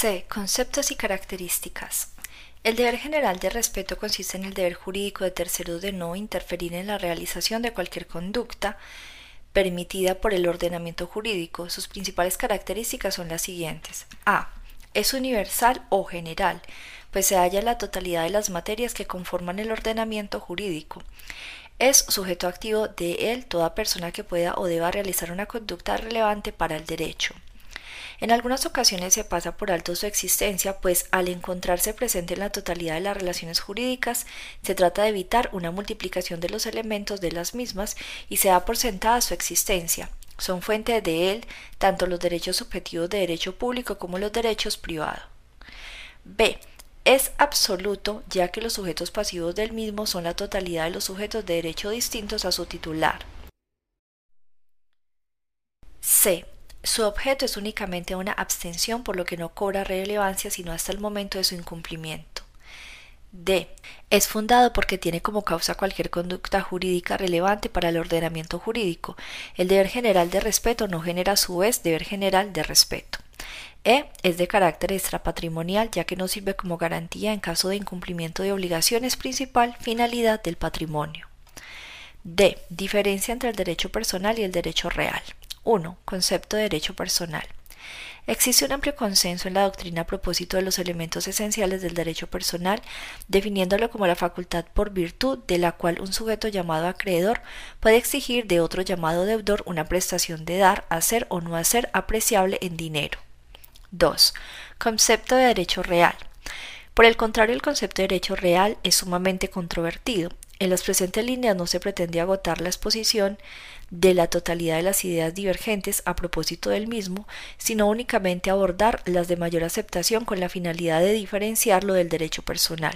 C. Conceptos y características. El deber general de respeto consiste en el deber jurídico de terceros de no interferir en la realización de cualquier conducta permitida por el ordenamiento jurídico. Sus principales características son las siguientes. A. Es universal o general, pues se halla en la totalidad de las materias que conforman el ordenamiento jurídico. Es sujeto activo de él toda persona que pueda o deba realizar una conducta relevante para el derecho. En algunas ocasiones se pasa por alto su existencia, pues al encontrarse presente en la totalidad de las relaciones jurídicas, se trata de evitar una multiplicación de los elementos de las mismas y se da por sentada su existencia. Son fuente de él tanto los derechos subjetivos de derecho público como los derechos privados. B. Es absoluto, ya que los sujetos pasivos del mismo son la totalidad de los sujetos de derecho distintos a su titular. C. Su objeto es únicamente una abstención por lo que no cobra relevancia sino hasta el momento de su incumplimiento. D. Es fundado porque tiene como causa cualquier conducta jurídica relevante para el ordenamiento jurídico. El deber general de respeto no genera a su vez deber general de respeto. E. Es de carácter extrapatrimonial ya que no sirve como garantía en caso de incumplimiento de obligaciones principal finalidad del patrimonio. D. Diferencia entre el derecho personal y el derecho real. 1. Concepto de derecho personal. Existe un amplio consenso en la doctrina a propósito de los elementos esenciales del derecho personal, definiéndolo como la facultad por virtud de la cual un sujeto llamado acreedor puede exigir de otro llamado deudor una prestación de dar, hacer o no hacer apreciable en dinero. 2. Concepto de derecho real. Por el contrario, el concepto de derecho real es sumamente controvertido. En las presentes líneas no se pretende agotar la exposición de la totalidad de las ideas divergentes a propósito del mismo, sino únicamente abordar las de mayor aceptación con la finalidad de diferenciarlo del derecho personal.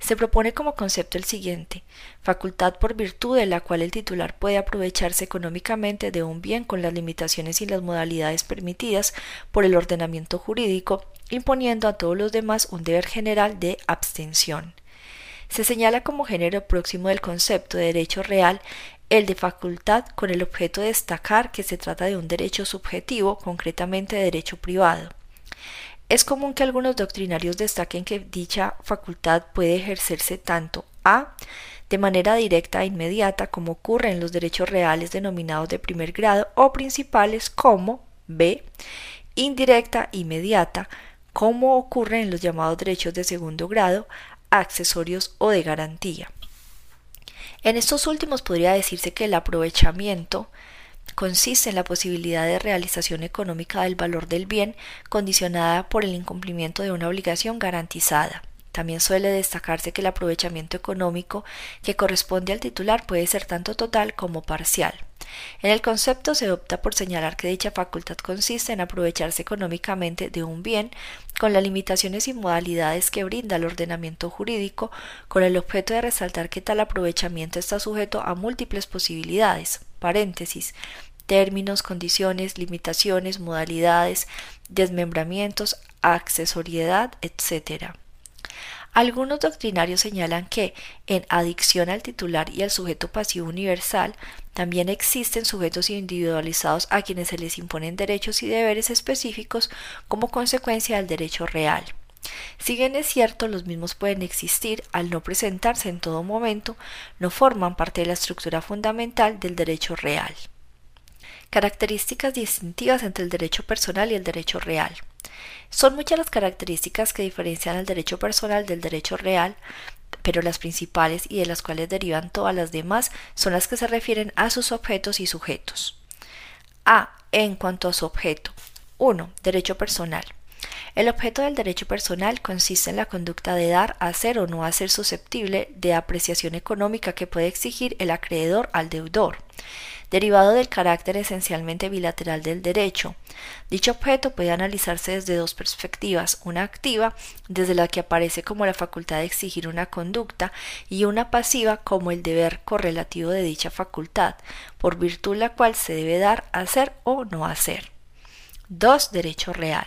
Se propone como concepto el siguiente facultad por virtud de la cual el titular puede aprovecharse económicamente de un bien con las limitaciones y las modalidades permitidas por el ordenamiento jurídico, imponiendo a todos los demás un deber general de abstención. Se señala como género próximo del concepto de derecho real el de facultad con el objeto de destacar que se trata de un derecho subjetivo, concretamente de derecho privado. Es común que algunos doctrinarios destaquen que dicha facultad puede ejercerse tanto a de manera directa e inmediata como ocurre en los derechos reales denominados de primer grado o principales como b indirecta inmediata como ocurre en los llamados derechos de segundo grado accesorios o de garantía. En estos últimos podría decirse que el aprovechamiento consiste en la posibilidad de realización económica del valor del bien condicionada por el incumplimiento de una obligación garantizada. También suele destacarse que el aprovechamiento económico que corresponde al titular puede ser tanto total como parcial. En el concepto se opta por señalar que dicha facultad consiste en aprovecharse económicamente de un bien con las limitaciones y modalidades que brinda el ordenamiento jurídico, con el objeto de resaltar que tal aprovechamiento está sujeto a múltiples posibilidades. Paréntesis, términos, condiciones, limitaciones, modalidades, desmembramientos, accesoriedad, etc. Algunos doctrinarios señalan que, en adicción al titular y al sujeto pasivo universal, también existen sujetos individualizados a quienes se les imponen derechos y deberes específicos como consecuencia del derecho real. Si bien es cierto, los mismos pueden existir al no presentarse en todo momento, no forman parte de la estructura fundamental del derecho real. Características distintivas entre el derecho personal y el derecho real. Son muchas las características que diferencian al derecho personal del derecho real, pero las principales y de las cuales derivan todas las demás son las que se refieren a sus objetos y sujetos. A. En cuanto a su objeto. 1. Derecho personal. El objeto del derecho personal consiste en la conducta de dar, hacer o no hacer susceptible de apreciación económica que puede exigir el acreedor al deudor derivado del carácter esencialmente bilateral del derecho. Dicho objeto puede analizarse desde dos perspectivas, una activa, desde la que aparece como la facultad de exigir una conducta, y una pasiva como el deber correlativo de dicha facultad, por virtud la cual se debe dar, hacer o no hacer. 2. Derecho real.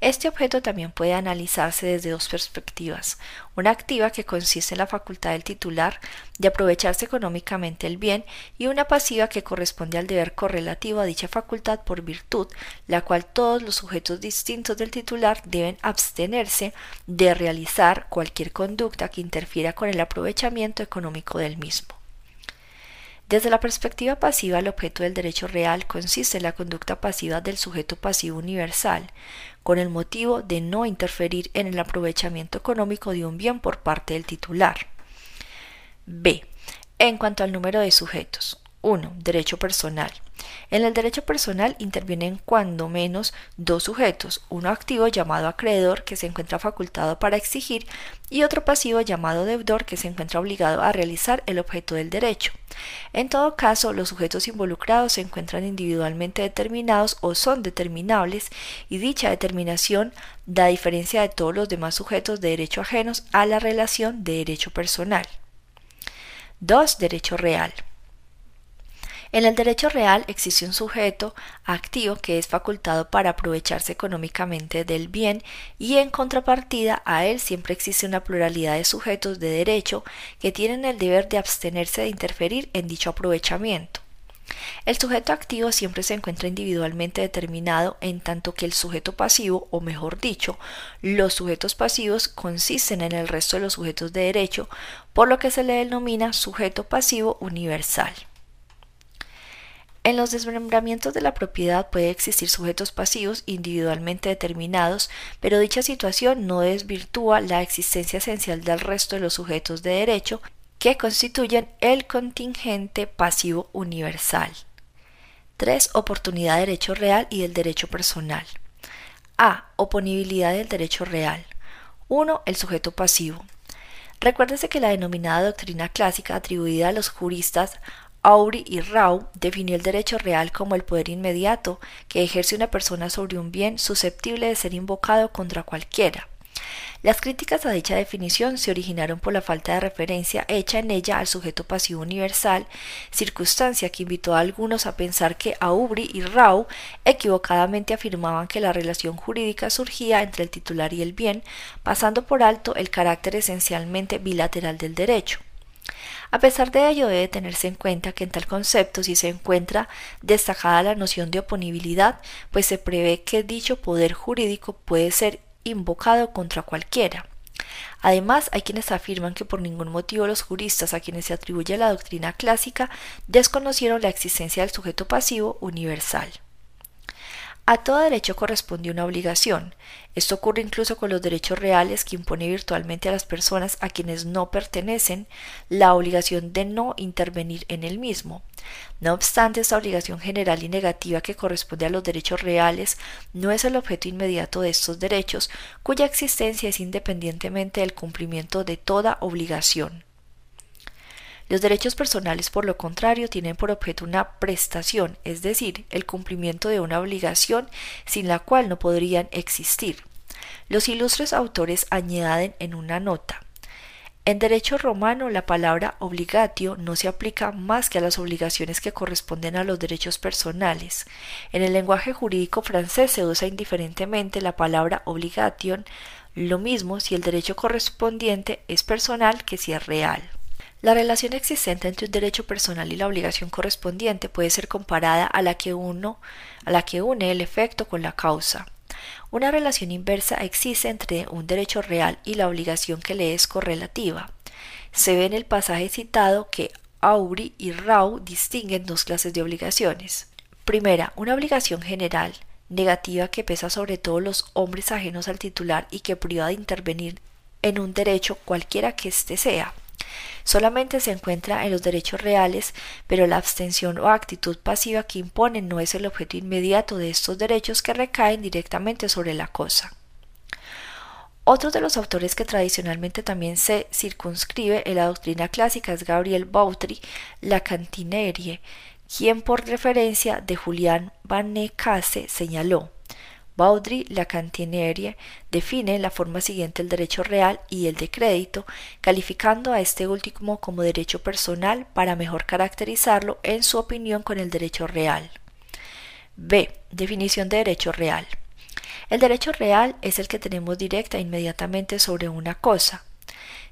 Este objeto también puede analizarse desde dos perspectivas, una activa que consiste en la facultad del titular de aprovecharse económicamente el bien y una pasiva que corresponde al deber correlativo a dicha facultad por virtud, la cual todos los sujetos distintos del titular deben abstenerse de realizar cualquier conducta que interfiera con el aprovechamiento económico del mismo. Desde la perspectiva pasiva, el objeto del derecho real consiste en la conducta pasiva del sujeto pasivo universal, con el motivo de no interferir en el aprovechamiento económico de un bien por parte del titular. B. En cuanto al número de sujetos. 1. Derecho personal. En el derecho personal intervienen cuando menos dos sujetos, uno activo llamado acreedor que se encuentra facultado para exigir y otro pasivo llamado deudor que se encuentra obligado a realizar el objeto del derecho. En todo caso, los sujetos involucrados se encuentran individualmente determinados o son determinables y dicha determinación da diferencia de todos los demás sujetos de derecho ajenos a la relación de derecho personal. 2. Derecho real. En el derecho real existe un sujeto activo que es facultado para aprovecharse económicamente del bien y en contrapartida a él siempre existe una pluralidad de sujetos de derecho que tienen el deber de abstenerse de interferir en dicho aprovechamiento. El sujeto activo siempre se encuentra individualmente determinado en tanto que el sujeto pasivo, o mejor dicho, los sujetos pasivos consisten en el resto de los sujetos de derecho, por lo que se le denomina sujeto pasivo universal. En los desmembramientos de la propiedad puede existir sujetos pasivos individualmente determinados, pero dicha situación no desvirtúa la existencia esencial del resto de los sujetos de derecho que constituyen el contingente pasivo universal. 3. Oportunidad de derecho real y del derecho personal. A. Oponibilidad del derecho real. 1. El sujeto pasivo. Recuérdese que la denominada doctrina clásica atribuida a los juristas Auri y Rau definió el derecho real como el poder inmediato que ejerce una persona sobre un bien susceptible de ser invocado contra cualquiera. Las críticas a dicha definición se originaron por la falta de referencia hecha en ella al sujeto pasivo universal, circunstancia que invitó a algunos a pensar que Aubry y Rau equivocadamente afirmaban que la relación jurídica surgía entre el titular y el bien, pasando por alto el carácter esencialmente bilateral del derecho. A pesar de ello, debe tenerse en cuenta que en tal concepto sí se encuentra destacada la noción de oponibilidad, pues se prevé que dicho poder jurídico puede ser invocado contra cualquiera. Además, hay quienes afirman que por ningún motivo los juristas a quienes se atribuye la doctrina clásica desconocieron la existencia del sujeto pasivo universal. A todo derecho corresponde una obligación. Esto ocurre incluso con los derechos reales que impone virtualmente a las personas a quienes no pertenecen la obligación de no intervenir en el mismo. No obstante, esta obligación general y negativa que corresponde a los derechos reales no es el objeto inmediato de estos derechos, cuya existencia es independientemente del cumplimiento de toda obligación. Los derechos personales, por lo contrario, tienen por objeto una prestación, es decir, el cumplimiento de una obligación sin la cual no podrían existir. Los ilustres autores añaden en una nota en derecho romano la palabra obligatio no se aplica más que a las obligaciones que corresponden a los derechos personales. En el lenguaje jurídico francés se usa indiferentemente la palabra obligation, lo mismo si el derecho correspondiente es personal que si es real. La relación existente entre un derecho personal y la obligación correspondiente puede ser comparada a la que une el efecto con la causa. Una relación inversa existe entre un derecho real y la obligación que le es correlativa. Se ve en el pasaje citado que Aubry y Rau distinguen dos clases de obligaciones. Primera, una obligación general, negativa que pesa sobre todo los hombres ajenos al titular y que priva de intervenir en un derecho cualquiera que éste sea. Solamente se encuentra en los derechos reales, pero la abstención o actitud pasiva que imponen no es el objeto inmediato de estos derechos que recaen directamente sobre la cosa. Otro de los autores que tradicionalmente también se circunscribe en la doctrina clásica es Gabriel Bautry, la Cantinerie, quien por referencia de Julián Van señaló Baudry Lacantinerie define la forma siguiente el derecho real y el de crédito, calificando a este último como derecho personal para mejor caracterizarlo en su opinión con el derecho real. B. Definición de derecho real. El derecho real es el que tenemos directa e inmediatamente sobre una cosa.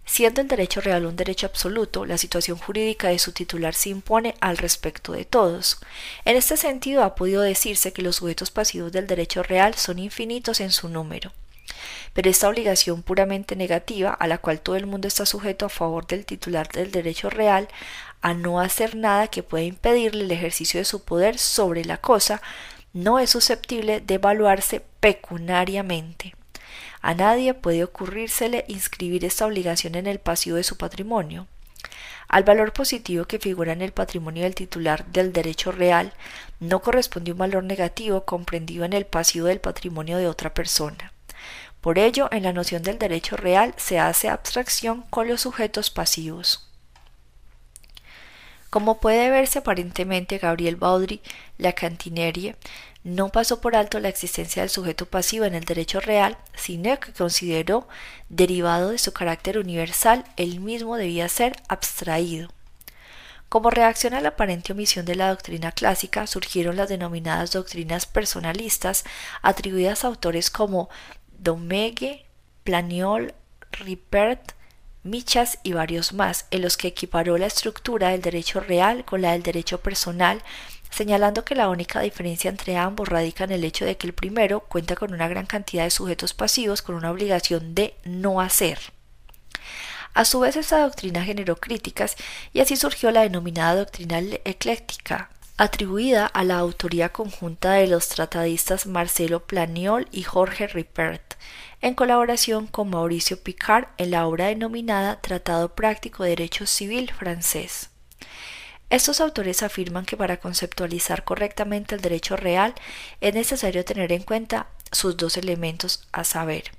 Siendo el derecho real un derecho absoluto, la situación jurídica de su titular se impone al respecto de todos. En este sentido, ha podido decirse que los sujetos pasivos del derecho real son infinitos en su número. Pero esta obligación puramente negativa, a la cual todo el mundo está sujeto a favor del titular del derecho real, a no hacer nada que pueda impedirle el ejercicio de su poder sobre la cosa, no es susceptible de evaluarse pecuniariamente. A nadie puede ocurrírsele inscribir esta obligación en el pasivo de su patrimonio. Al valor positivo que figura en el patrimonio del titular del derecho real no corresponde un valor negativo comprendido en el pasivo del patrimonio de otra persona. Por ello, en la noción del derecho real se hace abstracción con los sujetos pasivos. Como puede verse aparentemente, Gabriel Baudry, la cantinerie, no pasó por alto la existencia del sujeto pasivo en el derecho real, sino que consideró derivado de su carácter universal, el mismo debía ser abstraído. Como reacción a la aparente omisión de la doctrina clásica, surgieron las denominadas doctrinas personalistas, atribuidas a autores como Domege, Planiol, Ripert, Michas y varios más, en los que equiparó la estructura del derecho real con la del derecho personal señalando que la única diferencia entre ambos radica en el hecho de que el primero cuenta con una gran cantidad de sujetos pasivos con una obligación de no hacer. A su vez, esta doctrina generó críticas y así surgió la denominada doctrina ecléctica, atribuida a la autoría conjunta de los tratadistas Marcelo Planiol y Jorge Ripert, en colaboración con Mauricio Picard en la obra denominada Tratado Práctico de Derecho Civil francés. Estos autores afirman que para conceptualizar correctamente el derecho real es necesario tener en cuenta sus dos elementos, a saber,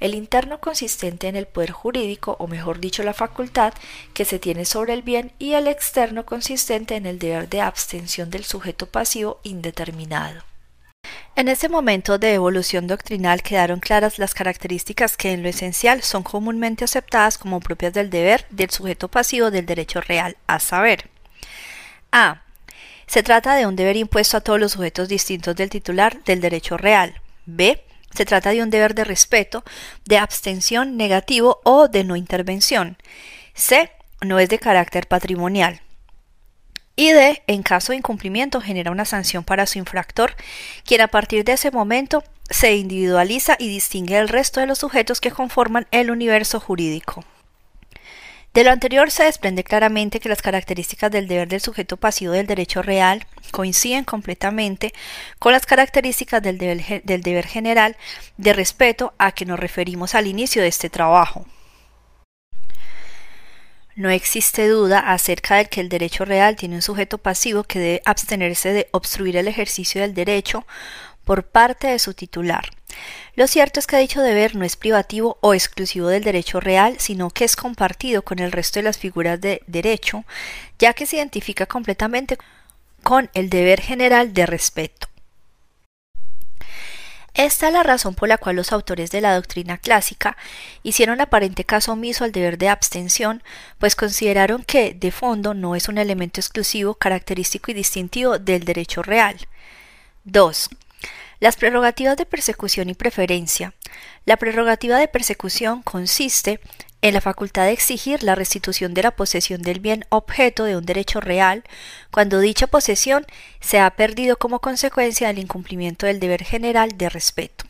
el interno consistente en el poder jurídico, o mejor dicho, la facultad que se tiene sobre el bien, y el externo consistente en el deber de abstención del sujeto pasivo indeterminado. En ese momento de evolución doctrinal quedaron claras las características que en lo esencial son comúnmente aceptadas como propias del deber del sujeto pasivo del derecho real, a saber, a. Se trata de un deber impuesto a todos los sujetos distintos del titular del derecho real. B. Se trata de un deber de respeto, de abstención negativo o de no intervención. C. No es de carácter patrimonial. Y D. En caso de incumplimiento genera una sanción para su infractor, quien a partir de ese momento se individualiza y distingue del resto de los sujetos que conforman el universo jurídico. De lo anterior se desprende claramente que las características del deber del sujeto pasivo del derecho real coinciden completamente con las características del deber, del deber general de respeto a que nos referimos al inicio de este trabajo. No existe duda acerca de que el derecho real tiene un sujeto pasivo que debe abstenerse de obstruir el ejercicio del derecho por parte de su titular. Lo cierto es que dicho deber no es privativo o exclusivo del derecho real, sino que es compartido con el resto de las figuras de derecho, ya que se identifica completamente con el deber general de respeto. Esta es la razón por la cual los autores de la doctrina clásica hicieron aparente caso omiso al deber de abstención, pues consideraron que, de fondo, no es un elemento exclusivo, característico y distintivo del derecho real. 2. Las prerrogativas de persecución y preferencia. La prerrogativa de persecución consiste en la facultad de exigir la restitución de la posesión del bien objeto de un derecho real cuando dicha posesión se ha perdido como consecuencia del incumplimiento del deber general de respeto.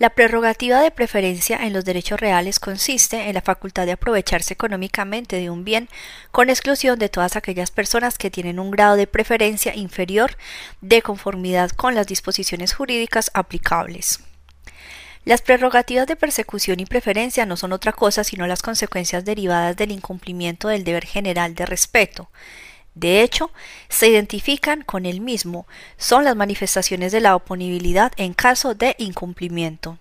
La prerrogativa de preferencia en los derechos reales consiste en la facultad de aprovecharse económicamente de un bien con exclusión de todas aquellas personas que tienen un grado de preferencia inferior de conformidad con las disposiciones jurídicas aplicables. Las prerrogativas de persecución y preferencia no son otra cosa sino las consecuencias derivadas del incumplimiento del deber general de respeto. De hecho, se identifican con el mismo, son las manifestaciones de la oponibilidad en caso de incumplimiento.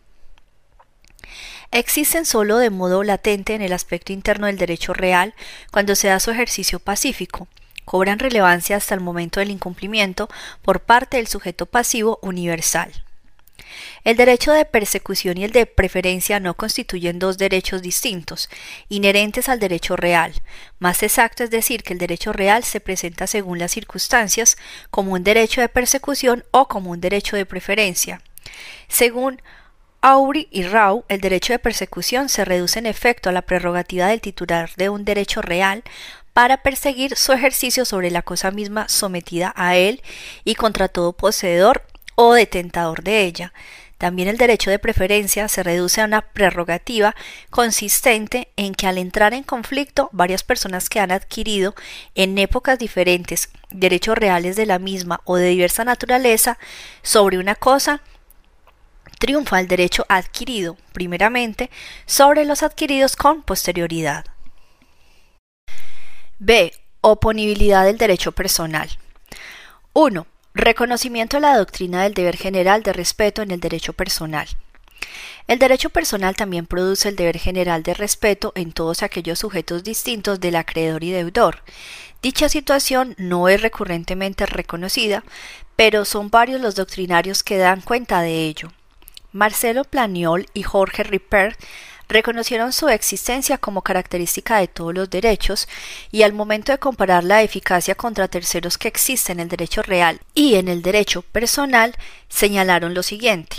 Existen solo de modo latente en el aspecto interno del derecho real cuando se da su ejercicio pacífico. Cobran relevancia hasta el momento del incumplimiento por parte del sujeto pasivo universal. El derecho de persecución y el de preferencia no constituyen dos derechos distintos, inherentes al derecho real. Más exacto es decir que el derecho real se presenta según las circunstancias como un derecho de persecución o como un derecho de preferencia. Según Aury y Rau, el derecho de persecución se reduce en efecto a la prerrogativa del titular de un derecho real para perseguir su ejercicio sobre la cosa misma sometida a él y contra todo poseedor o detentador de ella. También el derecho de preferencia se reduce a una prerrogativa consistente en que al entrar en conflicto varias personas que han adquirido en épocas diferentes derechos reales de la misma o de diversa naturaleza sobre una cosa, triunfa el derecho adquirido, primeramente, sobre los adquiridos con posterioridad. B. Oponibilidad del derecho personal. 1. Reconocimiento de la doctrina del deber general de respeto en el derecho personal. El derecho personal también produce el deber general de respeto en todos aquellos sujetos distintos del acreedor y deudor. Dicha situación no es recurrentemente reconocida, pero son varios los doctrinarios que dan cuenta de ello. Marcelo Planiol y Jorge Ripper reconocieron su existencia como característica de todos los derechos y al momento de comparar la eficacia contra terceros que existe en el derecho real y en el derecho personal, señalaron lo siguiente.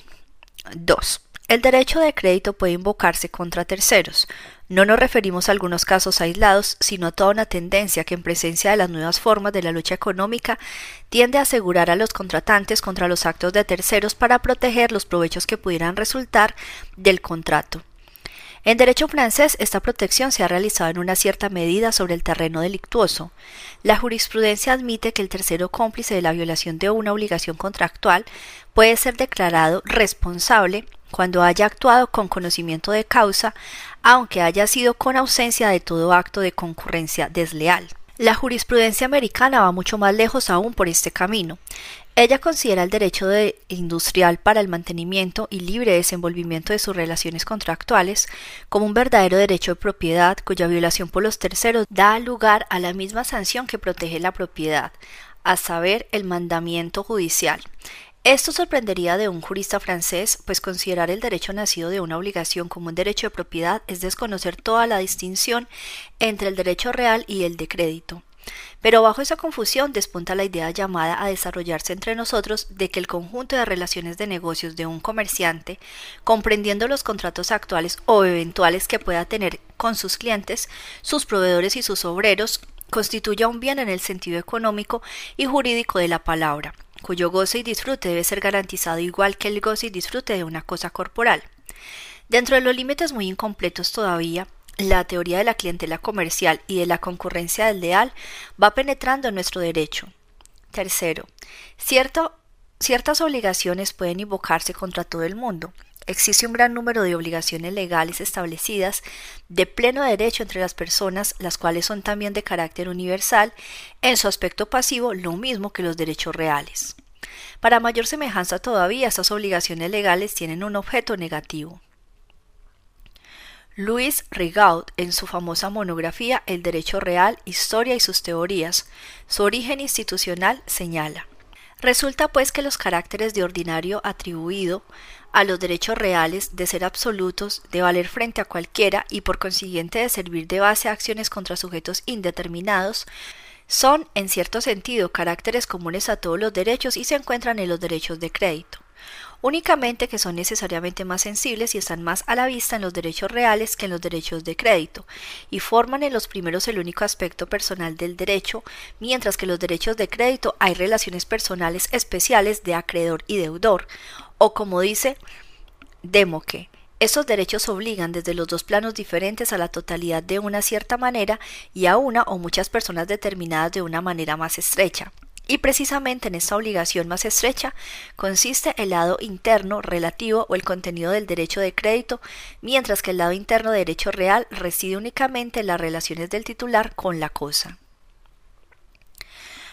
2. El derecho de crédito puede invocarse contra terceros. No nos referimos a algunos casos aislados, sino a toda una tendencia que en presencia de las nuevas formas de la lucha económica tiende a asegurar a los contratantes contra los actos de terceros para proteger los provechos que pudieran resultar del contrato. En derecho francés, esta protección se ha realizado en una cierta medida sobre el terreno delictuoso. La jurisprudencia admite que el tercero cómplice de la violación de una obligación contractual puede ser declarado responsable cuando haya actuado con conocimiento de causa, aunque haya sido con ausencia de todo acto de concurrencia desleal. La jurisprudencia americana va mucho más lejos aún por este camino. Ella considera el derecho de industrial para el mantenimiento y libre desenvolvimiento de sus relaciones contractuales como un verdadero derecho de propiedad cuya violación por los terceros da lugar a la misma sanción que protege la propiedad, a saber, el mandamiento judicial. Esto sorprendería de un jurista francés, pues considerar el derecho nacido de una obligación como un derecho de propiedad es desconocer toda la distinción entre el derecho real y el de crédito. Pero bajo esa confusión despunta la idea llamada a desarrollarse entre nosotros de que el conjunto de relaciones de negocios de un comerciante, comprendiendo los contratos actuales o eventuales que pueda tener con sus clientes, sus proveedores y sus obreros, constituya un bien en el sentido económico y jurídico de la palabra, cuyo goce y disfrute debe ser garantizado igual que el goce y disfrute de una cosa corporal. Dentro de los límites muy incompletos todavía, la teoría de la clientela comercial y de la concurrencia desleal va penetrando en nuestro derecho. Tercero, ciertas obligaciones pueden invocarse contra todo el mundo. Existe un gran número de obligaciones legales establecidas de pleno derecho entre las personas, las cuales son también de carácter universal, en su aspecto pasivo lo mismo que los derechos reales. Para mayor semejanza todavía, estas obligaciones legales tienen un objeto negativo. Louis Rigaud, en su famosa monografía El Derecho Real, Historia y sus Teorías, su origen institucional señala. Resulta pues que los caracteres de ordinario atribuido a los derechos reales de ser absolutos, de valer frente a cualquiera y por consiguiente de servir de base a acciones contra sujetos indeterminados, son, en cierto sentido, caracteres comunes a todos los derechos y se encuentran en los derechos de crédito únicamente que son necesariamente más sensibles y están más a la vista en los derechos reales que en los derechos de crédito, y forman en los primeros el único aspecto personal del derecho, mientras que en los derechos de crédito hay relaciones personales especiales de acreedor y deudor, o como dice Demoque, estos derechos obligan desde los dos planos diferentes a la totalidad de una cierta manera y a una o muchas personas determinadas de una manera más estrecha. Y precisamente en esta obligación más estrecha consiste el lado interno relativo o el contenido del derecho de crédito, mientras que el lado interno de derecho real reside únicamente en las relaciones del titular con la cosa.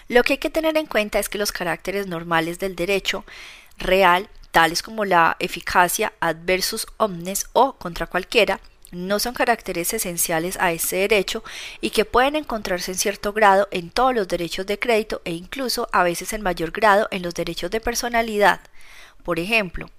Lo que hay que tener en cuenta es que los caracteres normales del derecho real, tales como la eficacia adversus omnes o contra cualquiera, no son caracteres esenciales a este derecho y que pueden encontrarse en cierto grado en todos los derechos de crédito e incluso a veces en mayor grado en los derechos de personalidad. Por ejemplo,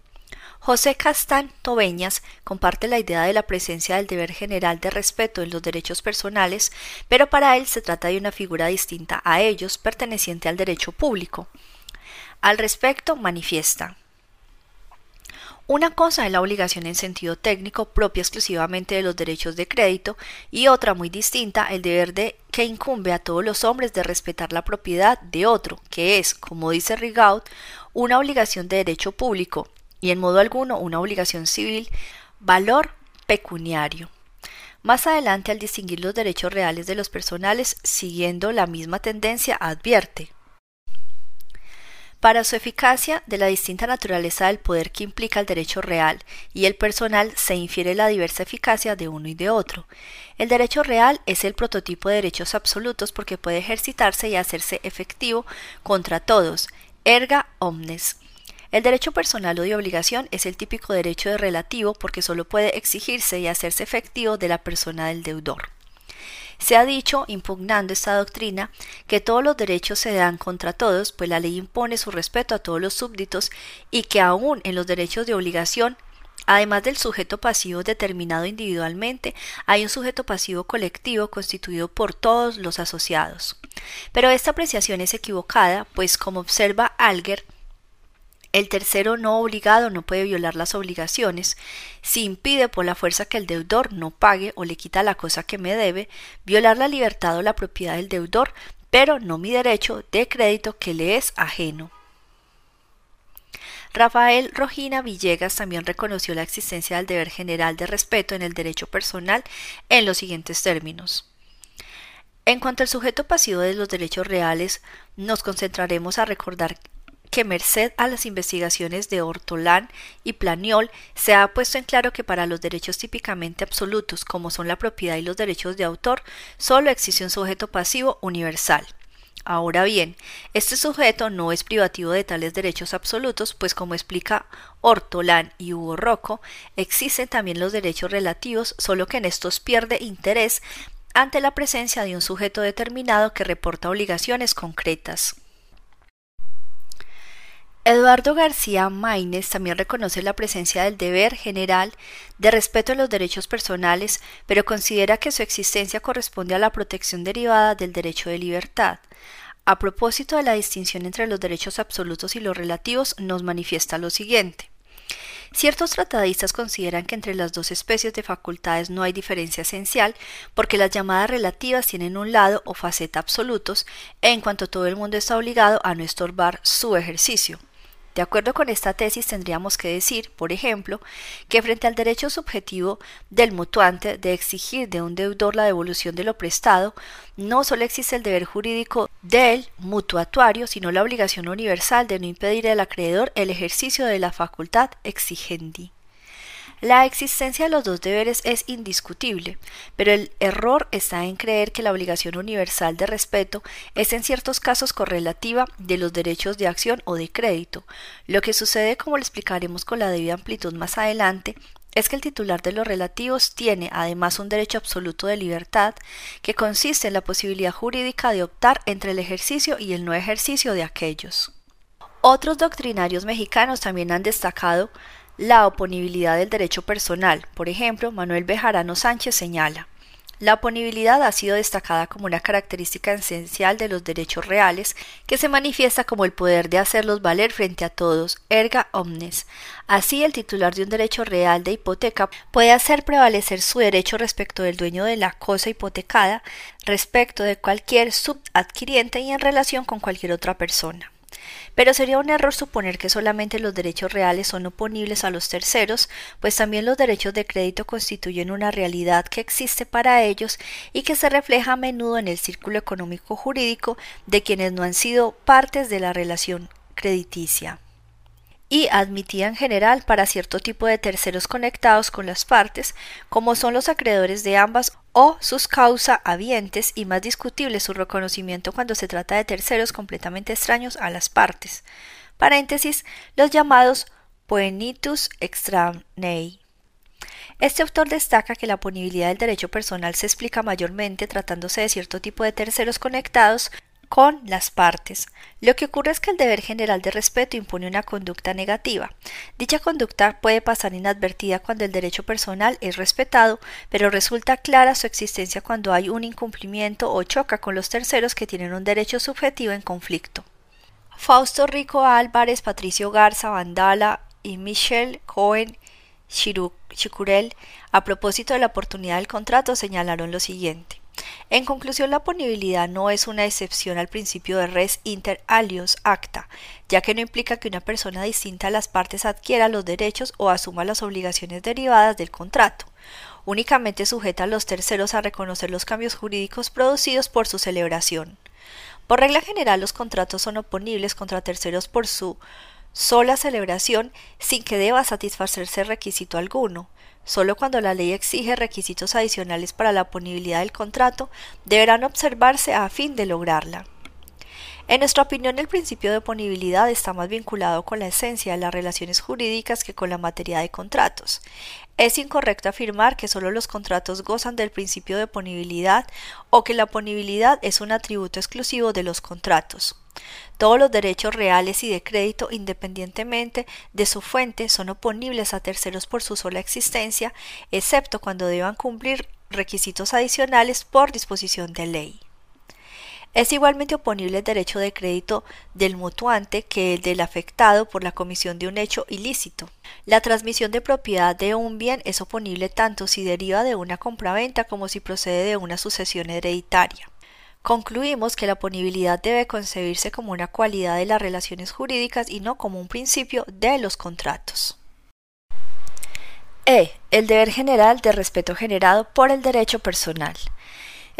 José Castán Tobeñas comparte la idea de la presencia del deber general de respeto en los derechos personales, pero para él se trata de una figura distinta a ellos perteneciente al derecho público. Al respecto, manifiesta Una cosa es la obligación en sentido técnico propia exclusivamente de los derechos de crédito y otra muy distinta el deber de que incumbe a todos los hombres de respetar la propiedad de otro, que es, como dice Rigaud, una obligación de derecho público y en modo alguno una obligación civil, valor pecuniario. Más adelante, al distinguir los derechos reales de los personales, siguiendo la misma tendencia, advierte para su eficacia, de la distinta naturaleza del poder que implica el derecho real y el personal se infiere la diversa eficacia de uno y de otro. El derecho real es el prototipo de derechos absolutos porque puede ejercitarse y hacerse efectivo contra todos, erga omnes. El derecho personal o de obligación es el típico derecho de relativo porque solo puede exigirse y hacerse efectivo de la persona del deudor. Se ha dicho, impugnando esta doctrina, que todos los derechos se dan contra todos, pues la ley impone su respeto a todos los súbditos y que aún en los derechos de obligación Además del sujeto pasivo determinado individualmente, hay un sujeto pasivo colectivo constituido por todos los asociados. Pero esta apreciación es equivocada, pues como observa Alger, el tercero no obligado no puede violar las obligaciones. Si impide por la fuerza que el deudor no pague o le quita la cosa que me debe, violar la libertad o la propiedad del deudor, pero no mi derecho de crédito que le es ajeno. Rafael Rojina Villegas también reconoció la existencia del deber general de respeto en el derecho personal en los siguientes términos. En cuanto al sujeto pasivo de los derechos reales, nos concentraremos a recordar que merced a las investigaciones de Ortolán y Planiol se ha puesto en claro que para los derechos típicamente absolutos, como son la propiedad y los derechos de autor, solo existe un sujeto pasivo universal. Ahora bien, este sujeto no es privativo de tales derechos absolutos, pues como explica Ortolán y Hugo Rocco, existen también los derechos relativos, solo que en estos pierde interés ante la presencia de un sujeto determinado que reporta obligaciones concretas. Eduardo García Maínez también reconoce la presencia del deber general de respeto a los derechos personales, pero considera que su existencia corresponde a la protección derivada del derecho de libertad. A propósito de la distinción entre los derechos absolutos y los relativos, nos manifiesta lo siguiente. Ciertos tratadistas consideran que entre las dos especies de facultades no hay diferencia esencial porque las llamadas relativas tienen un lado o faceta absolutos en cuanto todo el mundo está obligado a no estorbar su ejercicio. De acuerdo con esta tesis, tendríamos que decir, por ejemplo, que frente al derecho subjetivo del mutuante de exigir de un deudor la devolución de lo prestado, no solo existe el deber jurídico del mutuatuario, sino la obligación universal de no impedir al acreedor el ejercicio de la facultad exigendi. La existencia de los dos deberes es indiscutible, pero el error está en creer que la obligación universal de respeto es en ciertos casos correlativa de los derechos de acción o de crédito. Lo que sucede, como lo explicaremos con la debida amplitud más adelante, es que el titular de los relativos tiene además un derecho absoluto de libertad que consiste en la posibilidad jurídica de optar entre el ejercicio y el no ejercicio de aquellos. Otros doctrinarios mexicanos también han destacado la oponibilidad del derecho personal. Por ejemplo, Manuel Bejarano Sánchez señala la oponibilidad ha sido destacada como una característica esencial de los derechos reales, que se manifiesta como el poder de hacerlos valer frente a todos, erga omnes. Así, el titular de un derecho real de hipoteca puede hacer prevalecer su derecho respecto del dueño de la cosa hipotecada, respecto de cualquier subadquiriente y en relación con cualquier otra persona. Pero sería un error suponer que solamente los derechos reales son oponibles a los terceros, pues también los derechos de crédito constituyen una realidad que existe para ellos y que se refleja a menudo en el círculo económico jurídico de quienes no han sido partes de la relación crediticia y admitía en general para cierto tipo de terceros conectados con las partes, como son los acreedores de ambas o sus causa habientes y más discutible su reconocimiento cuando se trata de terceros completamente extraños a las partes. Paréntesis, los llamados poenitus extranei. Este autor destaca que la punibilidad del derecho personal se explica mayormente tratándose de cierto tipo de terceros conectados con las partes. Lo que ocurre es que el deber general de respeto impone una conducta negativa. Dicha conducta puede pasar inadvertida cuando el derecho personal es respetado, pero resulta clara su existencia cuando hay un incumplimiento o choca con los terceros que tienen un derecho subjetivo en conflicto. Fausto Rico Álvarez, Patricio Garza, Vandala y Michelle Cohen Chicurel, a propósito de la oportunidad del contrato, señalaron lo siguiente. En conclusión, la ponibilidad no es una excepción al principio de res inter alios acta, ya que no implica que una persona distinta a las partes adquiera los derechos o asuma las obligaciones derivadas del contrato. Únicamente sujeta a los terceros a reconocer los cambios jurídicos producidos por su celebración. Por regla general, los contratos son oponibles contra terceros por su sola celebración sin que deba satisfacerse requisito alguno. Solo cuando la ley exige requisitos adicionales para la ponibilidad del contrato, deberán observarse a fin de lograrla. En nuestra opinión, el principio de ponibilidad está más vinculado con la esencia de las relaciones jurídicas que con la materia de contratos. Es incorrecto afirmar que solo los contratos gozan del principio de ponibilidad o que la ponibilidad es un atributo exclusivo de los contratos. Todos los derechos reales y de crédito, independientemente de su fuente, son oponibles a terceros por su sola existencia, excepto cuando deban cumplir requisitos adicionales por disposición de ley. Es igualmente oponible el derecho de crédito del mutuante que el del afectado por la comisión de un hecho ilícito. La transmisión de propiedad de un bien es oponible tanto si deriva de una compraventa como si procede de una sucesión hereditaria. Concluimos que la ponibilidad debe concebirse como una cualidad de las relaciones jurídicas y no como un principio de los contratos. E. El deber general de respeto generado por el derecho personal.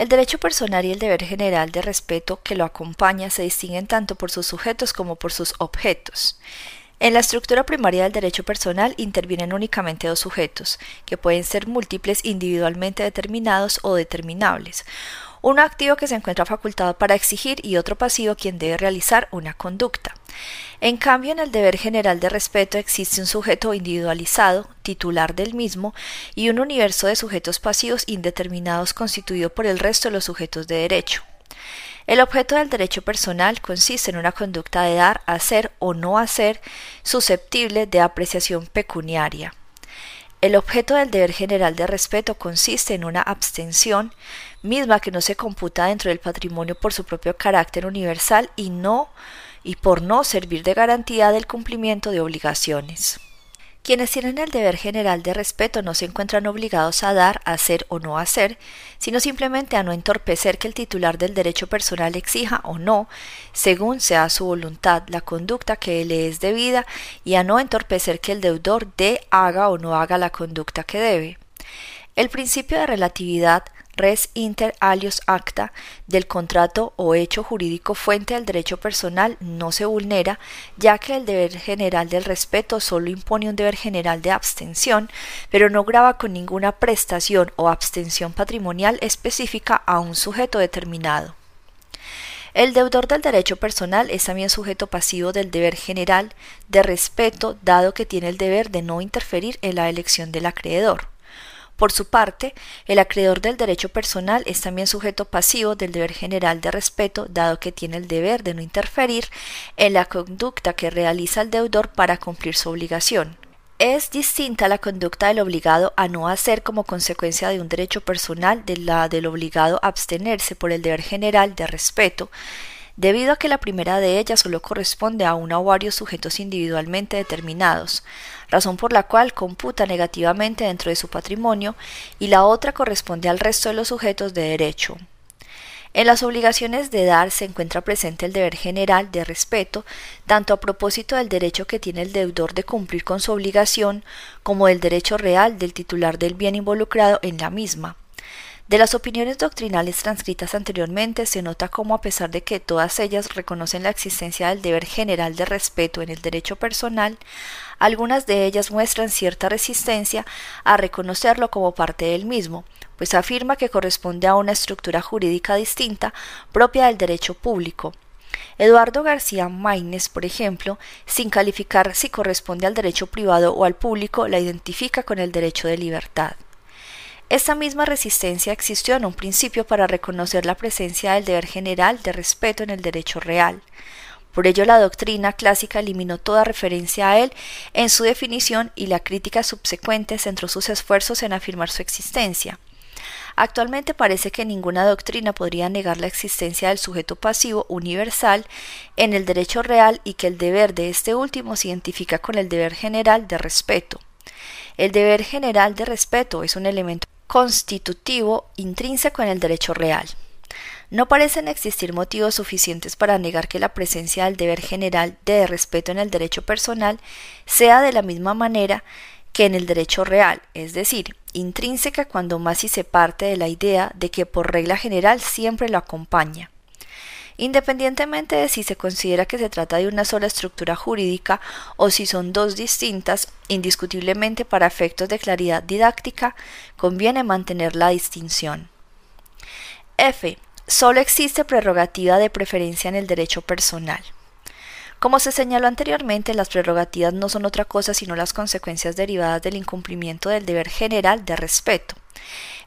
El derecho personal y el deber general de respeto que lo acompaña se distinguen tanto por sus sujetos como por sus objetos. En la estructura primaria del derecho personal intervienen únicamente dos sujetos, que pueden ser múltiples individualmente determinados o determinables, uno activo que se encuentra facultado para exigir y otro pasivo quien debe realizar una conducta. En cambio, en el deber general de respeto existe un sujeto individualizado, titular del mismo, y un universo de sujetos pasivos indeterminados constituido por el resto de los sujetos de derecho. El objeto del derecho personal consiste en una conducta de dar, hacer o no hacer susceptible de apreciación pecuniaria. El objeto del deber general de respeto consiste en una abstención misma que no se computa dentro del patrimonio por su propio carácter universal y no y por no servir de garantía del cumplimiento de obligaciones. Quienes tienen el deber general de respeto no se encuentran obligados a dar, hacer o no hacer, sino simplemente a no entorpecer que el titular del derecho personal exija o no, según sea su voluntad, la conducta que le es debida y a no entorpecer que el deudor dé, haga o no haga la conducta que debe. El principio de relatividad res inter alios acta del contrato o hecho jurídico fuente del derecho personal no se vulnera, ya que el deber general del respeto solo impone un deber general de abstención, pero no grava con ninguna prestación o abstención patrimonial específica a un sujeto determinado. El deudor del derecho personal es también sujeto pasivo del deber general de respeto, dado que tiene el deber de no interferir en la elección del acreedor. Por su parte, el acreedor del derecho personal es también sujeto pasivo del deber general de respeto, dado que tiene el deber de no interferir en la conducta que realiza el deudor para cumplir su obligación. Es distinta la conducta del obligado a no hacer como consecuencia de un derecho personal de la del obligado a abstenerse por el deber general de respeto, debido a que la primera de ellas solo corresponde a una o varios sujetos individualmente determinados, razón por la cual computa negativamente dentro de su patrimonio, y la otra corresponde al resto de los sujetos de derecho. En las obligaciones de dar se encuentra presente el deber general de respeto, tanto a propósito del derecho que tiene el deudor de cumplir con su obligación, como del derecho real del titular del bien involucrado en la misma. De las opiniones doctrinales transcritas anteriormente se nota cómo a pesar de que todas ellas reconocen la existencia del deber general de respeto en el derecho personal, algunas de ellas muestran cierta resistencia a reconocerlo como parte del mismo, pues afirma que corresponde a una estructura jurídica distinta propia del derecho público, Eduardo García Maínez, por ejemplo, sin calificar si corresponde al derecho privado o al público, la identifica con el derecho de libertad. Esta misma resistencia existió en un principio para reconocer la presencia del deber general de respeto en el derecho real. Por ello la doctrina clásica eliminó toda referencia a él en su definición y la crítica subsecuente centró sus esfuerzos en afirmar su existencia. Actualmente parece que ninguna doctrina podría negar la existencia del sujeto pasivo universal en el derecho real y que el deber de este último se identifica con el deber general de respeto. El deber general de respeto es un elemento constitutivo intrínseco en el derecho real. No parecen existir motivos suficientes para negar que la presencia del deber general de respeto en el derecho personal sea de la misma manera que en el derecho real, es decir, intrínseca cuando más si se parte de la idea de que por regla general siempre lo acompaña. Independientemente de si se considera que se trata de una sola estructura jurídica o si son dos distintas, indiscutiblemente para efectos de claridad didáctica, conviene mantener la distinción. F. Solo existe prerrogativa de preferencia en el derecho personal. Como se señaló anteriormente, las prerrogativas no son otra cosa sino las consecuencias derivadas del incumplimiento del deber general de respeto.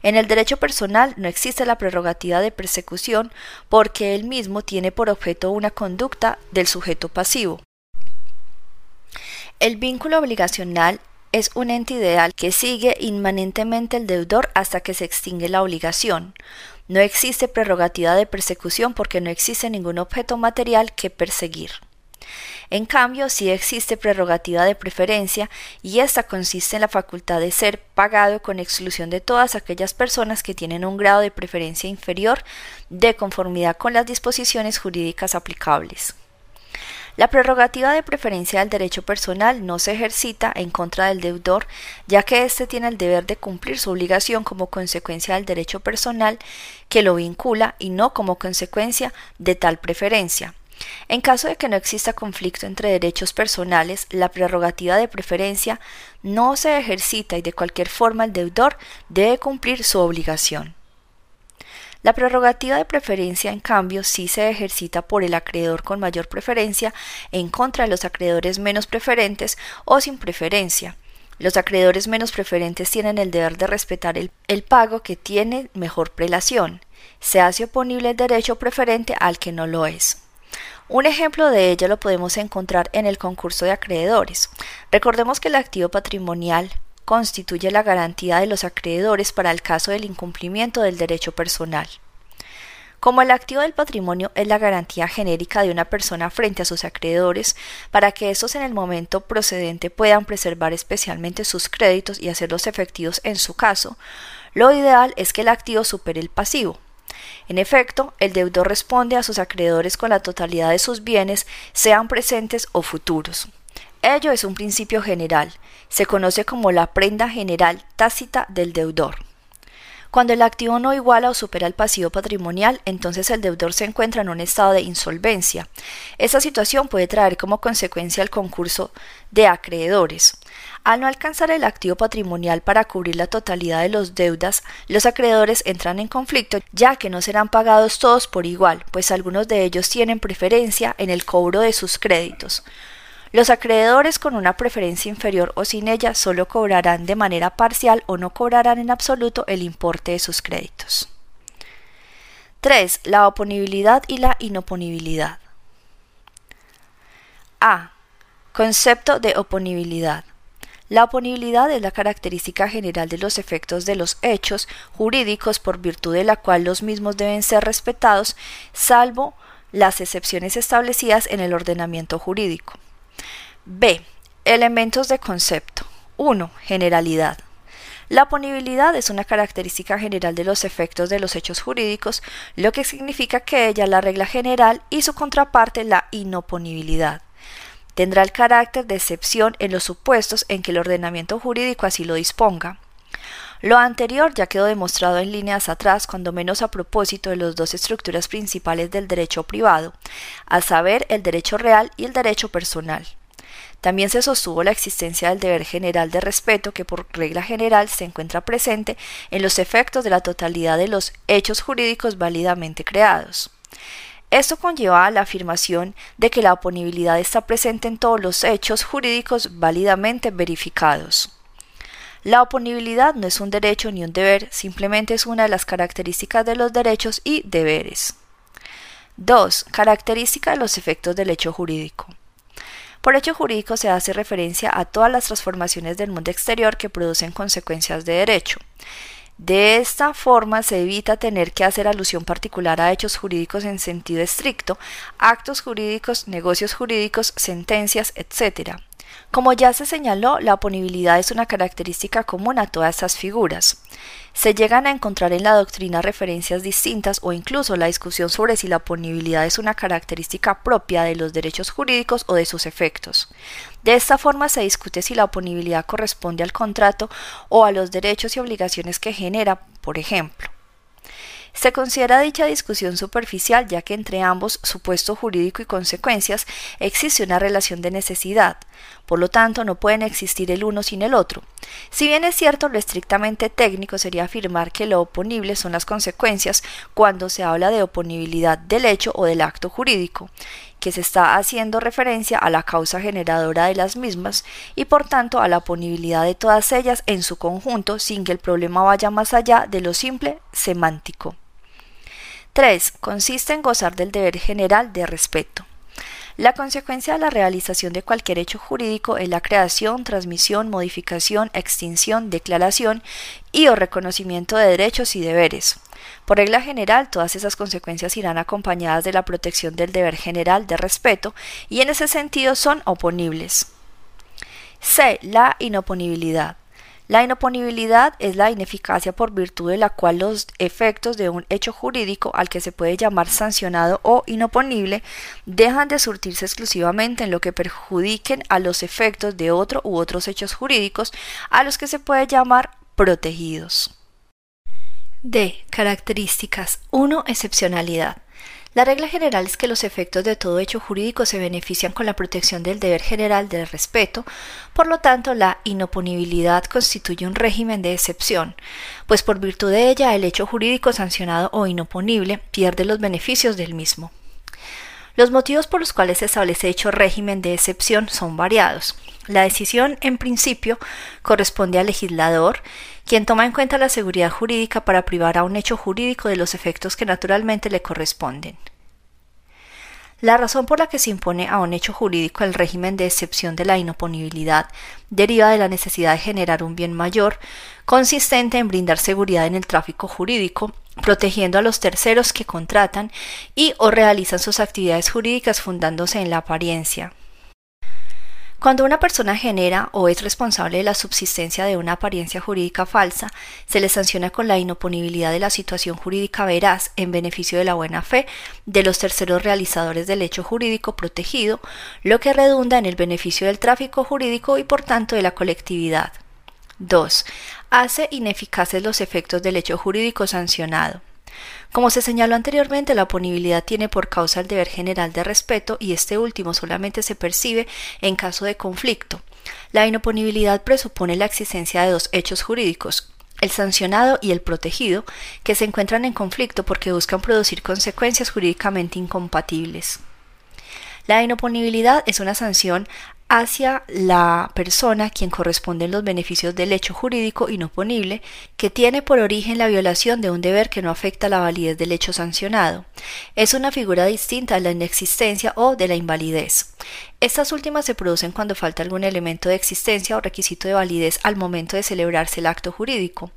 En el derecho personal no existe la prerrogativa de persecución porque él mismo tiene por objeto una conducta del sujeto pasivo. El vínculo obligacional es un ente ideal que sigue inmanentemente el deudor hasta que se extingue la obligación. No existe prerrogativa de persecución porque no existe ningún objeto material que perseguir. En cambio, sí existe prerrogativa de preferencia y esta consiste en la facultad de ser pagado con exclusión de todas aquellas personas que tienen un grado de preferencia inferior de conformidad con las disposiciones jurídicas aplicables. La prerrogativa de preferencia del derecho personal no se ejercita en contra del deudor, ya que éste tiene el deber de cumplir su obligación como consecuencia del derecho personal que lo vincula y no como consecuencia de tal preferencia. En caso de que no exista conflicto entre derechos personales, la prerrogativa de preferencia no se ejercita y de cualquier forma el deudor debe cumplir su obligación. La prerrogativa de preferencia, en cambio, sí se ejercita por el acreedor con mayor preferencia en contra de los acreedores menos preferentes o sin preferencia. Los acreedores menos preferentes tienen el deber de respetar el, el pago que tiene mejor prelación. Se hace oponible el derecho preferente al que no lo es. Un ejemplo de ello lo podemos encontrar en el concurso de acreedores. Recordemos que el activo patrimonial constituye la garantía de los acreedores para el caso del incumplimiento del derecho personal. Como el activo del patrimonio es la garantía genérica de una persona frente a sus acreedores, para que estos en el momento procedente puedan preservar especialmente sus créditos y hacerlos efectivos en su caso, lo ideal es que el activo supere el pasivo, en efecto, el deudor responde a sus acreedores con la totalidad de sus bienes, sean presentes o futuros. Ello es un principio general, se conoce como la prenda general tácita del deudor. Cuando el activo no iguala o supera el pasivo patrimonial, entonces el deudor se encuentra en un estado de insolvencia. Esta situación puede traer como consecuencia el concurso de acreedores. Al no alcanzar el activo patrimonial para cubrir la totalidad de los deudas, los acreedores entran en conflicto ya que no serán pagados todos por igual, pues algunos de ellos tienen preferencia en el cobro de sus créditos. Los acreedores con una preferencia inferior o sin ella solo cobrarán de manera parcial o no cobrarán en absoluto el importe de sus créditos. 3. La oponibilidad y la inoponibilidad. A. Concepto de oponibilidad. La oponibilidad es la característica general de los efectos de los hechos jurídicos por virtud de la cual los mismos deben ser respetados, salvo las excepciones establecidas en el ordenamiento jurídico. B. Elementos de concepto. 1. Generalidad. La oponibilidad es una característica general de los efectos de los hechos jurídicos, lo que significa que ella es la regla general y su contraparte la inoponibilidad tendrá el carácter de excepción en los supuestos en que el ordenamiento jurídico así lo disponga. Lo anterior ya quedó demostrado en líneas atrás, cuando menos a propósito de las dos estructuras principales del derecho privado, a saber, el derecho real y el derecho personal. También se sostuvo la existencia del deber general de respeto que por regla general se encuentra presente en los efectos de la totalidad de los hechos jurídicos válidamente creados. Esto conlleva a la afirmación de que la oponibilidad está presente en todos los hechos jurídicos válidamente verificados. La oponibilidad no es un derecho ni un deber, simplemente es una de las características de los derechos y deberes. 2. Característica de los efectos del hecho jurídico. Por hecho jurídico se hace referencia a todas las transformaciones del mundo exterior que producen consecuencias de derecho. De esta forma se evita tener que hacer alusión particular a hechos jurídicos en sentido estricto, actos jurídicos, negocios jurídicos, sentencias, etc. Como ya se señaló, la oponibilidad es una característica común a todas estas figuras. Se llegan a encontrar en la doctrina referencias distintas o incluso la discusión sobre si la oponibilidad es una característica propia de los derechos jurídicos o de sus efectos. De esta forma se discute si la oponibilidad corresponde al contrato o a los derechos y obligaciones que genera, por ejemplo. Se considera dicha discusión superficial ya que entre ambos, supuesto jurídico y consecuencias, existe una relación de necesidad, por lo tanto no pueden existir el uno sin el otro. Si bien es cierto, lo estrictamente técnico sería afirmar que lo oponible son las consecuencias cuando se habla de oponibilidad del hecho o del acto jurídico, que se está haciendo referencia a la causa generadora de las mismas y por tanto a la oponibilidad de todas ellas en su conjunto sin que el problema vaya más allá de lo simple semántico. 3. Consiste en gozar del deber general de respeto. La consecuencia de la realización de cualquier hecho jurídico es la creación, transmisión, modificación, extinción, declaración y o reconocimiento de derechos y deberes. Por regla general, todas esas consecuencias irán acompañadas de la protección del deber general de respeto y en ese sentido son oponibles. C. La inoponibilidad. La inoponibilidad es la ineficacia por virtud de la cual los efectos de un hecho jurídico al que se puede llamar sancionado o inoponible dejan de surtirse exclusivamente en lo que perjudiquen a los efectos de otro u otros hechos jurídicos a los que se puede llamar protegidos. D. Características 1. Excepcionalidad. La regla general es que los efectos de todo hecho jurídico se benefician con la protección del deber general del respeto, por lo tanto la inoponibilidad constituye un régimen de excepción, pues por virtud de ella el hecho jurídico sancionado o inoponible pierde los beneficios del mismo. Los motivos por los cuales se establece dicho régimen de excepción son variados. La decisión, en principio, corresponde al legislador, quien toma en cuenta la seguridad jurídica para privar a un hecho jurídico de los efectos que naturalmente le corresponden. La razón por la que se impone a un hecho jurídico el régimen de excepción de la inoponibilidad deriva de la necesidad de generar un bien mayor, consistente en brindar seguridad en el tráfico jurídico, protegiendo a los terceros que contratan y o realizan sus actividades jurídicas fundándose en la apariencia. Cuando una persona genera o es responsable de la subsistencia de una apariencia jurídica falsa, se le sanciona con la inoponibilidad de la situación jurídica veraz en beneficio de la buena fe de los terceros realizadores del hecho jurídico protegido, lo que redunda en el beneficio del tráfico jurídico y por tanto de la colectividad. 2. Hace ineficaces los efectos del hecho jurídico sancionado. Como se señaló anteriormente, la oponibilidad tiene por causa el deber general de respeto y este último solamente se percibe en caso de conflicto. La inoponibilidad presupone la existencia de dos hechos jurídicos, el sancionado y el protegido, que se encuentran en conflicto porque buscan producir consecuencias jurídicamente incompatibles. La inoponibilidad es una sanción hacia la persona quien corresponden los beneficios del hecho jurídico inoponible que tiene por origen la violación de un deber que no afecta la validez del hecho sancionado. Es una figura distinta a la inexistencia o de la invalidez. Estas últimas se producen cuando falta algún elemento de existencia o requisito de validez al momento de celebrarse el acto jurídico.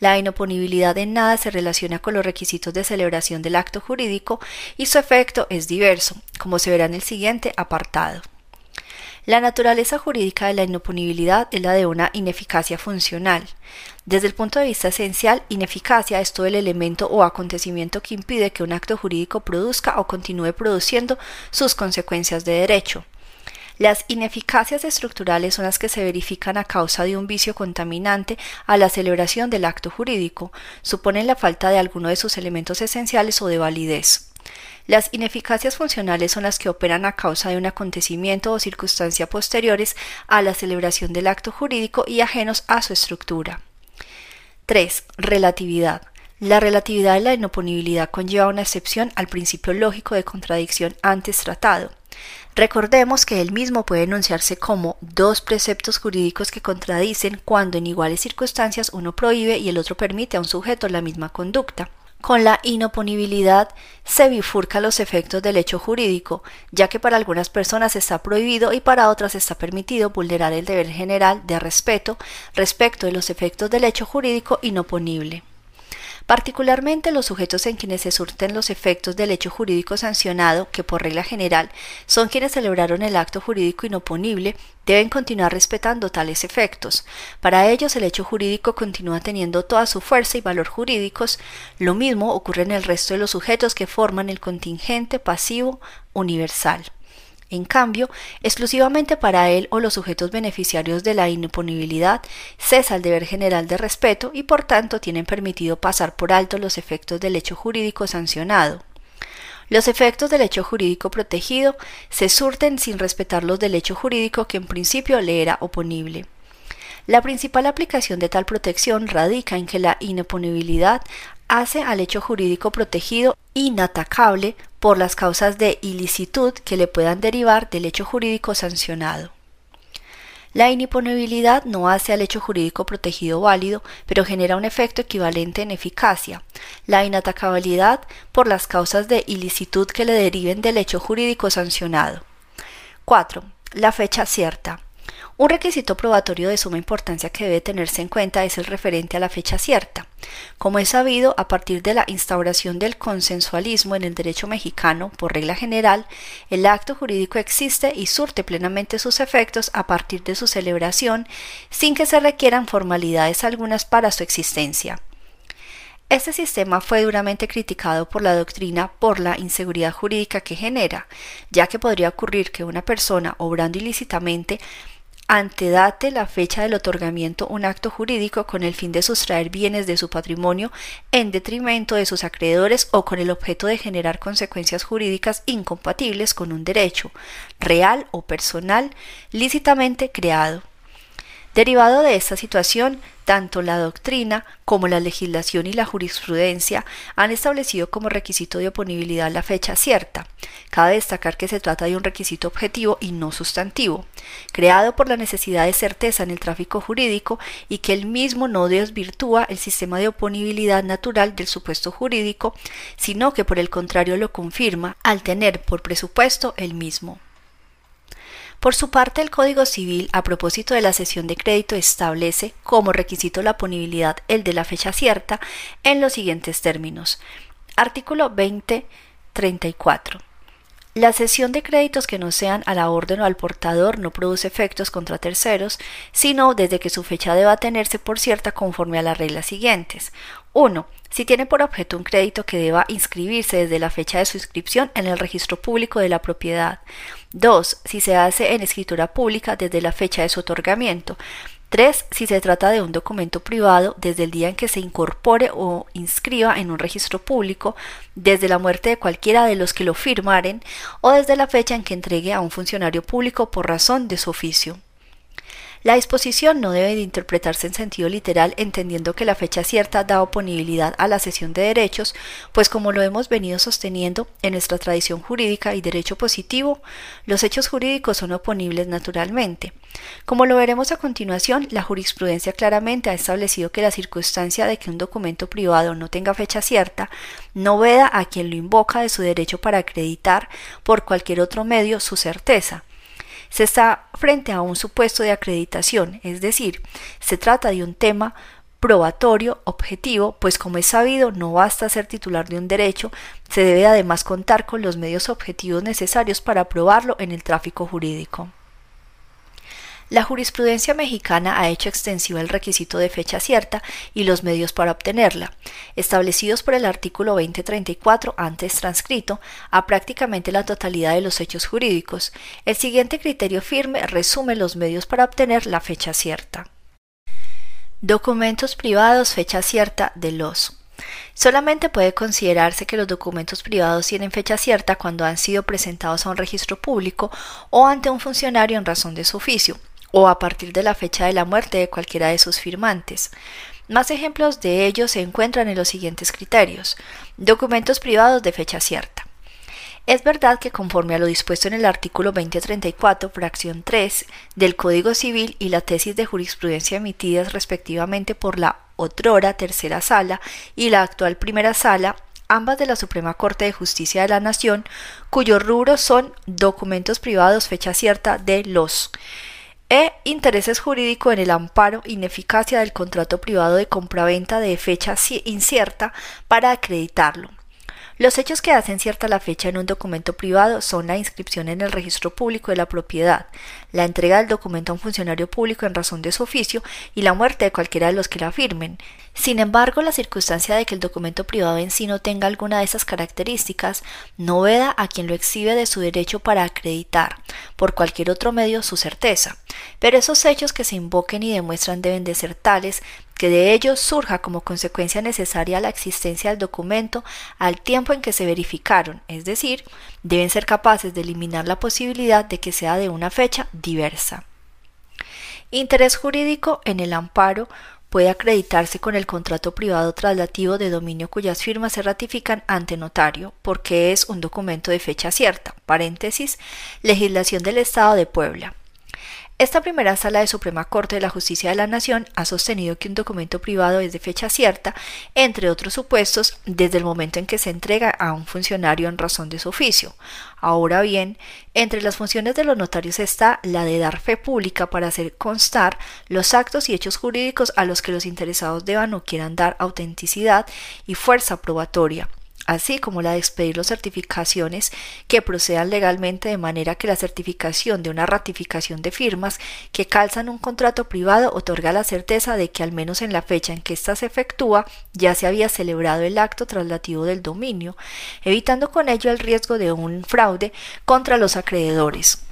La inoponibilidad en nada se relaciona con los requisitos de celebración del acto jurídico y su efecto es diverso, como se verá en el siguiente apartado. La naturaleza jurídica de la inoponibilidad es la de una ineficacia funcional. Desde el punto de vista esencial, ineficacia es todo el elemento o acontecimiento que impide que un acto jurídico produzca o continúe produciendo sus consecuencias de derecho. Las ineficacias estructurales son las que se verifican a causa de un vicio contaminante a la celebración del acto jurídico, suponen la falta de alguno de sus elementos esenciales o de validez. Las ineficacias funcionales son las que operan a causa de un acontecimiento o circunstancia posteriores a la celebración del acto jurídico y ajenos a su estructura. 3. Relatividad. La relatividad de la inoponibilidad conlleva una excepción al principio lógico de contradicción antes tratado. Recordemos que el mismo puede enunciarse como dos preceptos jurídicos que contradicen cuando en iguales circunstancias uno prohíbe y el otro permite a un sujeto la misma conducta. Con la inoponibilidad se bifurcan los efectos del hecho jurídico, ya que para algunas personas está prohibido y para otras está permitido vulnerar el deber general de respeto respecto de los efectos del hecho jurídico inoponible. Particularmente los sujetos en quienes se surten los efectos del hecho jurídico sancionado, que por regla general son quienes celebraron el acto jurídico inoponible, deben continuar respetando tales efectos. Para ellos el hecho jurídico continúa teniendo toda su fuerza y valor jurídicos. Lo mismo ocurre en el resto de los sujetos que forman el contingente pasivo universal. En cambio, exclusivamente para él o los sujetos beneficiarios de la inoponibilidad cesa el deber general de respeto y por tanto tienen permitido pasar por alto los efectos del hecho jurídico sancionado. Los efectos del hecho jurídico protegido se surten sin respetar los del hecho jurídico que en principio le era oponible. La principal aplicación de tal protección radica en que la inoponibilidad hace al hecho jurídico protegido inatacable por las causas de ilicitud que le puedan derivar del hecho jurídico sancionado. La iniponibilidad no hace al hecho jurídico protegido válido, pero genera un efecto equivalente en eficacia. La inatacabilidad por las causas de ilicitud que le deriven del hecho jurídico sancionado. 4. La fecha cierta. Un requisito probatorio de suma importancia que debe tenerse en cuenta es el referente a la fecha cierta. Como es sabido, a partir de la instauración del consensualismo en el derecho mexicano, por regla general, el acto jurídico existe y surte plenamente sus efectos a partir de su celebración, sin que se requieran formalidades algunas para su existencia. Este sistema fue duramente criticado por la doctrina por la inseguridad jurídica que genera, ya que podría ocurrir que una persona, obrando ilícitamente, antedate la fecha del otorgamiento un acto jurídico con el fin de sustraer bienes de su patrimonio en detrimento de sus acreedores o con el objeto de generar consecuencias jurídicas incompatibles con un derecho, real o personal, lícitamente creado. Derivado de esta situación, tanto la doctrina como la legislación y la jurisprudencia han establecido como requisito de oponibilidad la fecha cierta. Cabe destacar que se trata de un requisito objetivo y no sustantivo, creado por la necesidad de certeza en el tráfico jurídico y que el mismo no desvirtúa el sistema de oponibilidad natural del supuesto jurídico, sino que por el contrario lo confirma al tener por presupuesto el mismo. Por su parte, el Código Civil, a propósito de la cesión de crédito, establece como requisito la ponibilidad el de la fecha cierta en los siguientes términos. Artículo 2034. La cesión de créditos que no sean a la orden o al portador no produce efectos contra terceros, sino desde que su fecha deba tenerse por cierta conforme a las reglas siguientes. 1. Si tiene por objeto un crédito que deba inscribirse desde la fecha de su inscripción en el registro público de la propiedad. 2. Si se hace en escritura pública desde la fecha de su otorgamiento. 3. Si se trata de un documento privado desde el día en que se incorpore o inscriba en un registro público, desde la muerte de cualquiera de los que lo firmaren o desde la fecha en que entregue a un funcionario público por razón de su oficio. La disposición no debe de interpretarse en sentido literal entendiendo que la fecha cierta da oponibilidad a la cesión de derechos, pues como lo hemos venido sosteniendo en nuestra tradición jurídica y derecho positivo, los hechos jurídicos son oponibles naturalmente. Como lo veremos a continuación, la jurisprudencia claramente ha establecido que la circunstancia de que un documento privado no tenga fecha cierta no veda a quien lo invoca de su derecho para acreditar por cualquier otro medio su certeza se está frente a un supuesto de acreditación, es decir, se trata de un tema probatorio objetivo, pues como es sabido, no basta ser titular de un derecho, se debe además contar con los medios objetivos necesarios para probarlo en el tráfico jurídico. La jurisprudencia mexicana ha hecho extensivo el requisito de fecha cierta y los medios para obtenerla, establecidos por el artículo 2034 antes transcrito, a prácticamente la totalidad de los hechos jurídicos. El siguiente criterio firme resume los medios para obtener la fecha cierta. Documentos privados fecha cierta de los Solamente puede considerarse que los documentos privados tienen fecha cierta cuando han sido presentados a un registro público o ante un funcionario en razón de su oficio, o a partir de la fecha de la muerte de cualquiera de sus firmantes. Más ejemplos de ello se encuentran en los siguientes criterios. Documentos privados de fecha cierta. Es verdad que conforme a lo dispuesto en el artículo 2034, fracción 3 del Código Civil y la tesis de jurisprudencia emitidas respectivamente por la otrora tercera sala y la actual primera sala, ambas de la Suprema Corte de Justicia de la Nación, cuyos rubros son documentos privados fecha cierta de los e intereses jurídicos en el amparo ineficacia del contrato privado de compraventa de fecha incierta para acreditarlo. Los hechos que hacen cierta la fecha en un documento privado son la inscripción en el registro público de la propiedad, la entrega del documento a un funcionario público en razón de su oficio y la muerte de cualquiera de los que la firmen. Sin embargo, la circunstancia de que el documento privado en sí no tenga alguna de esas características no veda a quien lo exhibe de su derecho para acreditar, por cualquier otro medio, su certeza. Pero esos hechos que se invoquen y demuestran deben de ser tales que de ellos surja como consecuencia necesaria la existencia del documento al tiempo en que se verificaron, es decir, deben ser capaces de eliminar la posibilidad de que sea de una fecha diversa. Interés jurídico en el amparo puede acreditarse con el contrato privado traslativo de dominio cuyas firmas se ratifican ante notario, porque es un documento de fecha cierta. Paréntesis, legislación del Estado de Puebla. Esta primera sala de Suprema Corte de la Justicia de la Nación ha sostenido que un documento privado es de fecha cierta, entre otros supuestos, desde el momento en que se entrega a un funcionario en razón de su oficio. Ahora bien, entre las funciones de los notarios está la de dar fe pública para hacer constar los actos y hechos jurídicos a los que los interesados deban o quieran dar autenticidad y fuerza probatoria así como la de expedir las certificaciones que procedan legalmente de manera que la certificación de una ratificación de firmas que calzan un contrato privado otorga la certeza de que al menos en la fecha en que ésta se efectúa ya se había celebrado el acto traslativo del dominio, evitando con ello el riesgo de un fraude contra los acreedores.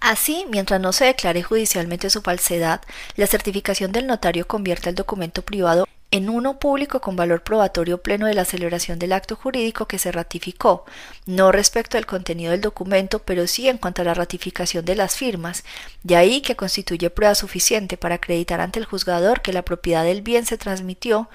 Así, mientras no se declare judicialmente su falsedad, la certificación del notario convierte el documento privado en uno público con valor probatorio pleno de la celebración del acto jurídico que se ratificó, no respecto al contenido del documento, pero sí en cuanto a la ratificación de las firmas, de ahí que constituye prueba suficiente para acreditar ante el juzgador que la propiedad del bien se transmitió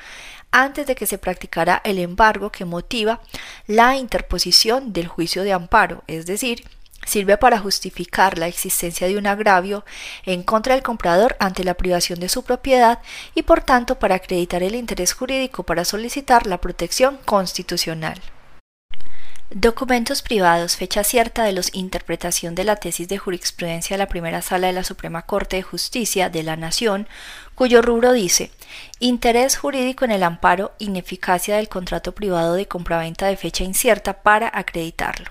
antes de que se practicara el embargo que motiva la interposición del juicio de amparo, es decir, sirve para justificar la existencia de un agravio en contra del comprador ante la privación de su propiedad y por tanto para acreditar el interés jurídico para solicitar la protección constitucional. Documentos privados, fecha cierta de los interpretación de la tesis de jurisprudencia de la primera sala de la Suprema Corte de Justicia de la Nación, cuyo rubro dice interés jurídico en el amparo, ineficacia del contrato privado de compraventa de fecha incierta para acreditarlo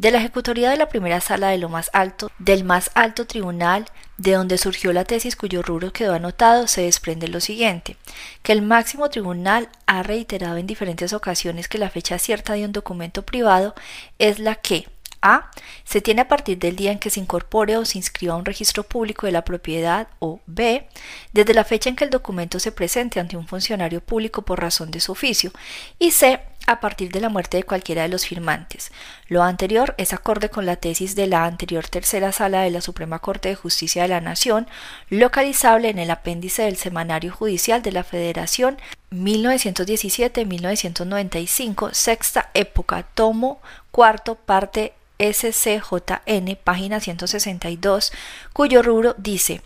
de la ejecutoría de la primera sala de lo más alto, del más alto tribunal, de donde surgió la tesis cuyo rubro quedó anotado, se desprende lo siguiente, que el máximo tribunal ha reiterado en diferentes ocasiones que la fecha cierta de un documento privado es la que, a. Se tiene a partir del día en que se incorpore o se inscriba a un registro público de la propiedad o B. Desde la fecha en que el documento se presente ante un funcionario público por razón de su oficio y C a partir de la muerte de cualquiera de los firmantes. Lo anterior es acorde con la tesis de la anterior tercera sala de la Suprema Corte de Justicia de la Nación, localizable en el apéndice del Semanario Judicial de la Federación 1917-1995, sexta época, tomo cuarto, parte SCJN, página 162, cuyo rubro dice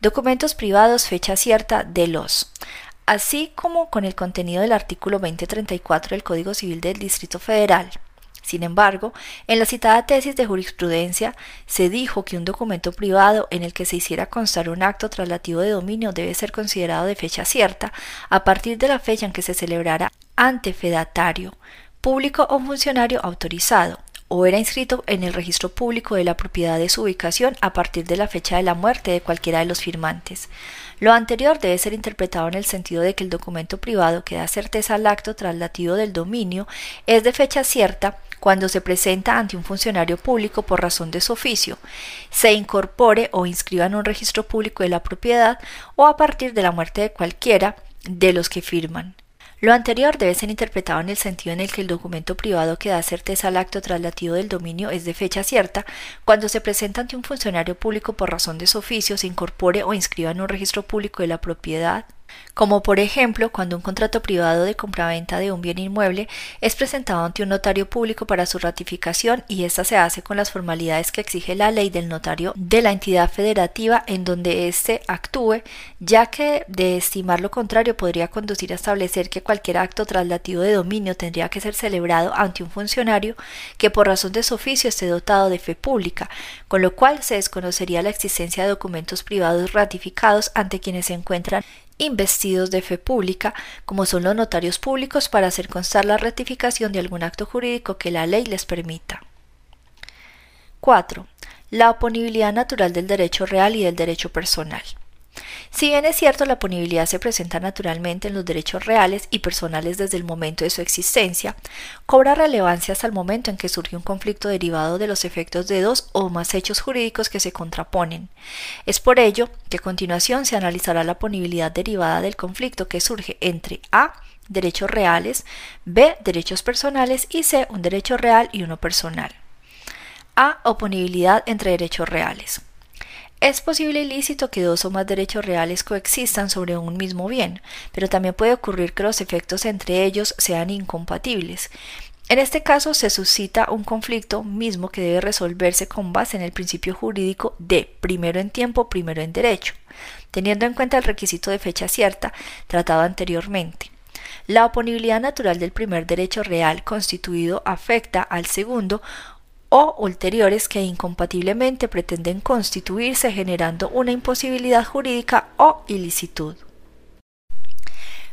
Documentos privados, fecha cierta de los así como con el contenido del artículo 2034 del Código Civil del Distrito Federal. Sin embargo, en la citada tesis de jurisprudencia se dijo que un documento privado en el que se hiciera constar un acto traslativo de dominio debe ser considerado de fecha cierta a partir de la fecha en que se celebrara ante fedatario, público o funcionario autorizado, o era inscrito en el registro público de la propiedad de su ubicación a partir de la fecha de la muerte de cualquiera de los firmantes. Lo anterior debe ser interpretado en el sentido de que el documento privado que da certeza al acto traslativo del dominio es de fecha cierta cuando se presenta ante un funcionario público por razón de su oficio, se incorpore o inscriba en un registro público de la propiedad o a partir de la muerte de cualquiera de los que firman. Lo anterior debe ser interpretado en el sentido en el que el documento privado que da certeza al acto traslativo del dominio es de fecha cierta cuando se presenta ante un funcionario público por razón de su oficio, se incorpore o inscriba en un registro público de la propiedad como por ejemplo cuando un contrato privado de compraventa de un bien inmueble es presentado ante un notario público para su ratificación y ésta se hace con las formalidades que exige la ley del notario de la entidad federativa en donde éste actúe, ya que de estimar lo contrario podría conducir a establecer que cualquier acto traslativo de dominio tendría que ser celebrado ante un funcionario que por razón de su oficio esté dotado de fe pública, con lo cual se desconocería la existencia de documentos privados ratificados ante quienes se encuentran investidos de fe pública, como son los notarios públicos, para hacer constar la ratificación de algún acto jurídico que la ley les permita. 4. La oponibilidad natural del derecho real y del derecho personal. Si bien es cierto la punibilidad se presenta naturalmente en los derechos reales y personales desde el momento de su existencia, cobra relevancia hasta el momento en que surge un conflicto derivado de los efectos de dos o más hechos jurídicos que se contraponen. Es por ello que a continuación se analizará la punibilidad derivada del conflicto que surge entre a derechos reales, b derechos personales y c un derecho real y uno personal. A oponibilidad entre derechos reales. Es posible y lícito que dos o más derechos reales coexistan sobre un mismo bien, pero también puede ocurrir que los efectos entre ellos sean incompatibles. En este caso se suscita un conflicto mismo que debe resolverse con base en el principio jurídico de primero en tiempo, primero en derecho, teniendo en cuenta el requisito de fecha cierta tratado anteriormente. La oponibilidad natural del primer derecho real constituido afecta al segundo o ulteriores que incompatiblemente pretenden constituirse generando una imposibilidad jurídica o ilicitud.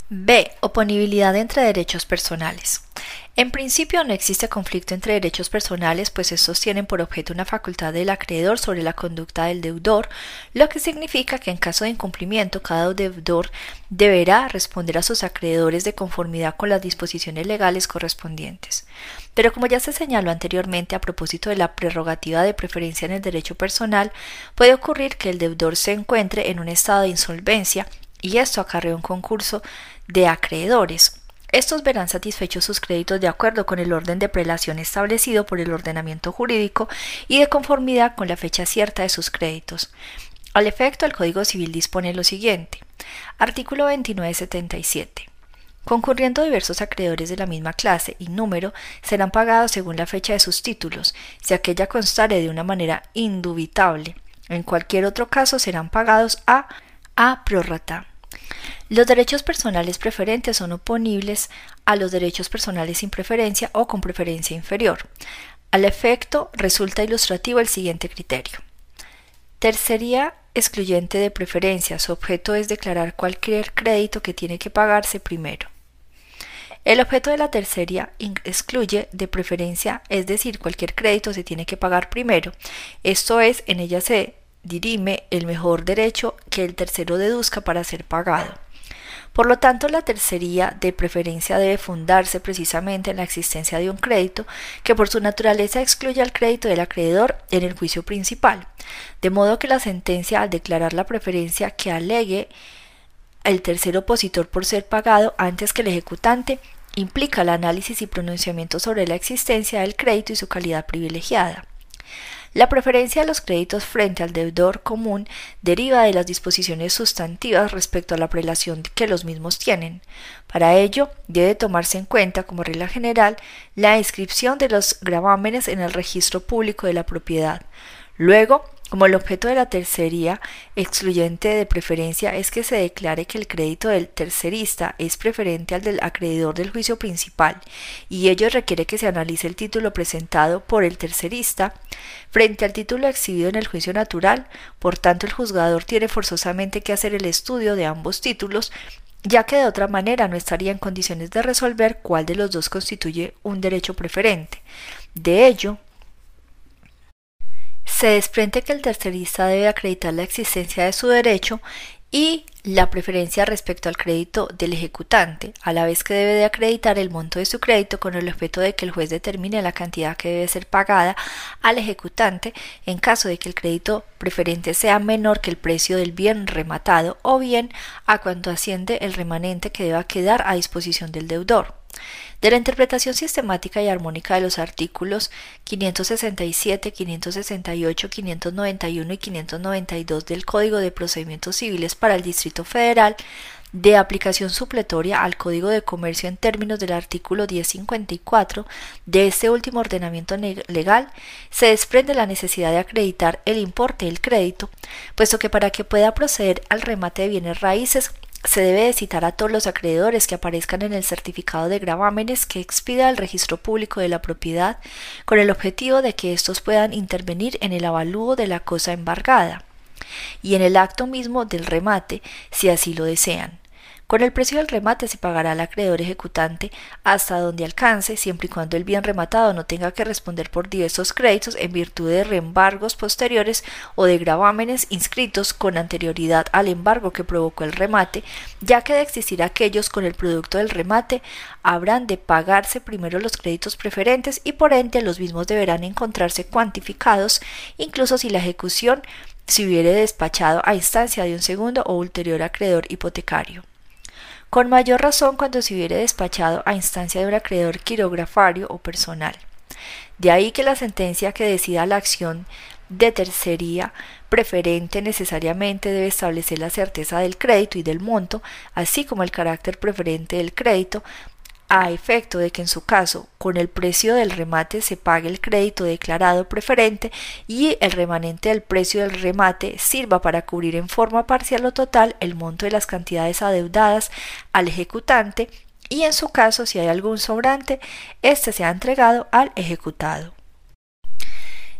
B. Oponibilidad entre derechos personales. En principio no existe conflicto entre derechos personales, pues estos tienen por objeto una facultad del acreedor sobre la conducta del deudor, lo que significa que en caso de incumplimiento cada deudor deberá responder a sus acreedores de conformidad con las disposiciones legales correspondientes. Pero como ya se señaló anteriormente a propósito de la prerrogativa de preferencia en el derecho personal, puede ocurrir que el deudor se encuentre en un estado de insolvencia y esto acarrea un concurso de acreedores estos verán satisfechos sus créditos de acuerdo con el orden de prelación establecido por el ordenamiento jurídico y de conformidad con la fecha cierta de sus créditos. Al efecto, el Código Civil dispone lo siguiente. Artículo 2977. Concurriendo diversos acreedores de la misma clase y número, serán pagados según la fecha de sus títulos, si aquella constare de una manera indubitable. En cualquier otro caso serán pagados a a prorata. Los derechos personales preferentes son oponibles a los derechos personales sin preferencia o con preferencia inferior. Al efecto, resulta ilustrativo el siguiente criterio. Tercería excluyente de preferencia. Su objeto es declarar cualquier crédito que tiene que pagarse primero. El objeto de la tercería excluye de preferencia, es decir, cualquier crédito se tiene que pagar primero. Esto es, en ella se dirime el mejor derecho que el tercero deduzca para ser pagado. Por lo tanto, la tercería de preferencia debe fundarse precisamente en la existencia de un crédito que por su naturaleza excluye al crédito del acreedor en el juicio principal, de modo que la sentencia al declarar la preferencia que alegue el tercer opositor por ser pagado antes que el ejecutante implica el análisis y pronunciamiento sobre la existencia del crédito y su calidad privilegiada. La preferencia de los créditos frente al deudor común deriva de las disposiciones sustantivas respecto a la prelación que los mismos tienen. Para ello, debe tomarse en cuenta como regla general la inscripción de los gravámenes en el registro público de la propiedad. Luego, como el objeto de la tercería excluyente de preferencia es que se declare que el crédito del tercerista es preferente al del acreedor del juicio principal y ello requiere que se analice el título presentado por el tercerista frente al título exhibido en el juicio natural, por tanto el juzgador tiene forzosamente que hacer el estudio de ambos títulos ya que de otra manera no estaría en condiciones de resolver cuál de los dos constituye un derecho preferente. De ello, se desprende que el tercerista debe acreditar la existencia de su derecho y la preferencia respecto al crédito del ejecutante, a la vez que debe de acreditar el monto de su crédito con el objeto de que el juez determine la cantidad que debe ser pagada al ejecutante en caso de que el crédito preferente sea menor que el precio del bien rematado o bien a cuanto asciende el remanente que deba quedar a disposición del deudor. De la interpretación sistemática y armónica de los artículos 567, 568, 591 y 592 del Código de Procedimientos Civiles para el Distrito Federal, de aplicación supletoria al Código de Comercio en términos del artículo 1054 de este último ordenamiento legal, se desprende la necesidad de acreditar el importe del crédito, puesto que para que pueda proceder al remate de bienes raíces se debe de citar a todos los acreedores que aparezcan en el certificado de gravámenes que expida el registro público de la propiedad con el objetivo de que éstos puedan intervenir en el avalúo de la cosa embargada y en el acto mismo del remate si así lo desean. Con el precio del remate se pagará al acreedor ejecutante hasta donde alcance, siempre y cuando el bien rematado no tenga que responder por diversos créditos en virtud de reembargos posteriores o de gravámenes inscritos con anterioridad al embargo que provocó el remate, ya que de existir aquellos con el producto del remate, habrán de pagarse primero los créditos preferentes y por ende los mismos deberán encontrarse cuantificados, incluso si la ejecución se hubiere despachado a instancia de un segundo o ulterior acreedor hipotecario con mayor razón cuando se hubiere despachado a instancia de un acreedor quirografario o personal. De ahí que la sentencia que decida la acción de tercería preferente necesariamente debe establecer la certeza del crédito y del monto, así como el carácter preferente del crédito, a efecto de que en su caso con el precio del remate se pague el crédito declarado preferente y el remanente del precio del remate sirva para cubrir en forma parcial o total el monto de las cantidades adeudadas al ejecutante y en su caso si hay algún sobrante, éste sea entregado al ejecutado.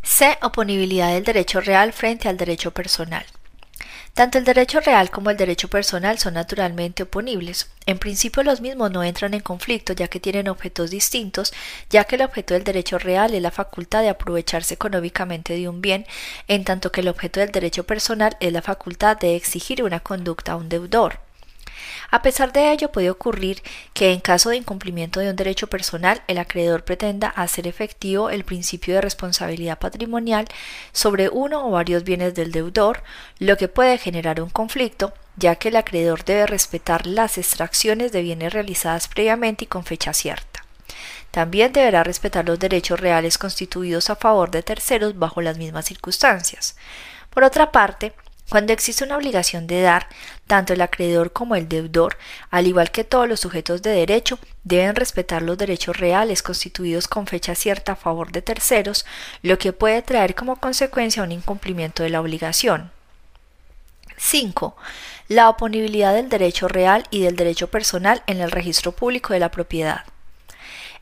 C. Oponibilidad del derecho real frente al derecho personal. Tanto el derecho real como el derecho personal son naturalmente oponibles. En principio los mismos no entran en conflicto ya que tienen objetos distintos, ya que el objeto del derecho real es la facultad de aprovecharse económicamente de un bien, en tanto que el objeto del derecho personal es la facultad de exigir una conducta a un deudor. A pesar de ello, puede ocurrir que en caso de incumplimiento de un derecho personal, el acreedor pretenda hacer efectivo el principio de responsabilidad patrimonial sobre uno o varios bienes del deudor, lo que puede generar un conflicto, ya que el acreedor debe respetar las extracciones de bienes realizadas previamente y con fecha cierta. También deberá respetar los derechos reales constituidos a favor de terceros bajo las mismas circunstancias. Por otra parte, cuando existe una obligación de dar, tanto el acreedor como el deudor, al igual que todos los sujetos de derecho, deben respetar los derechos reales constituidos con fecha cierta a favor de terceros, lo que puede traer como consecuencia un incumplimiento de la obligación. 5. La oponibilidad del derecho real y del derecho personal en el registro público de la propiedad.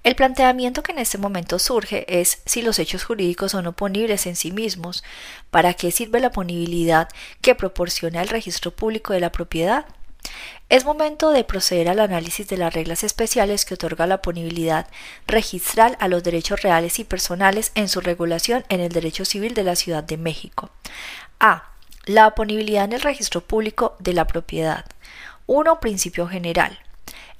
El planteamiento que en este momento surge es si los hechos jurídicos son oponibles en sí mismos, ¿para qué sirve la ponibilidad que proporciona el registro público de la propiedad? Es momento de proceder al análisis de las reglas especiales que otorga la ponibilidad registral a los derechos reales y personales en su regulación en el derecho civil de la Ciudad de México. A. La oponibilidad en el registro público de la propiedad. 1. Principio general.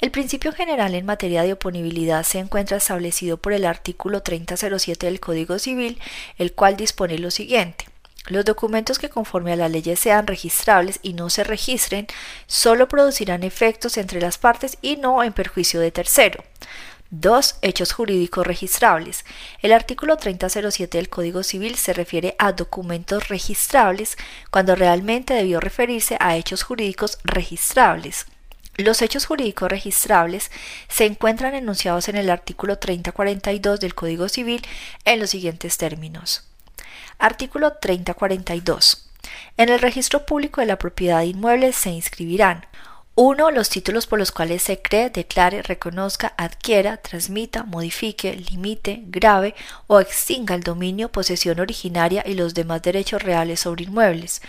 El principio general en materia de oponibilidad se encuentra establecido por el artículo 3007 del Código Civil, el cual dispone lo siguiente. Los documentos que conforme a la ley sean registrables y no se registren solo producirán efectos entre las partes y no en perjuicio de tercero. 2. Hechos jurídicos registrables. El artículo 3007 del Código Civil se refiere a documentos registrables cuando realmente debió referirse a hechos jurídicos registrables. Los hechos jurídicos registrables se encuentran enunciados en el artículo 3042 del Código Civil en los siguientes términos. Artículo 3042. En el registro público de la propiedad de inmuebles se inscribirán 1. Los títulos por los cuales se cree, declare, reconozca, adquiera, transmita, modifique, limite, grave o extinga el dominio, posesión originaria y los demás derechos reales sobre inmuebles.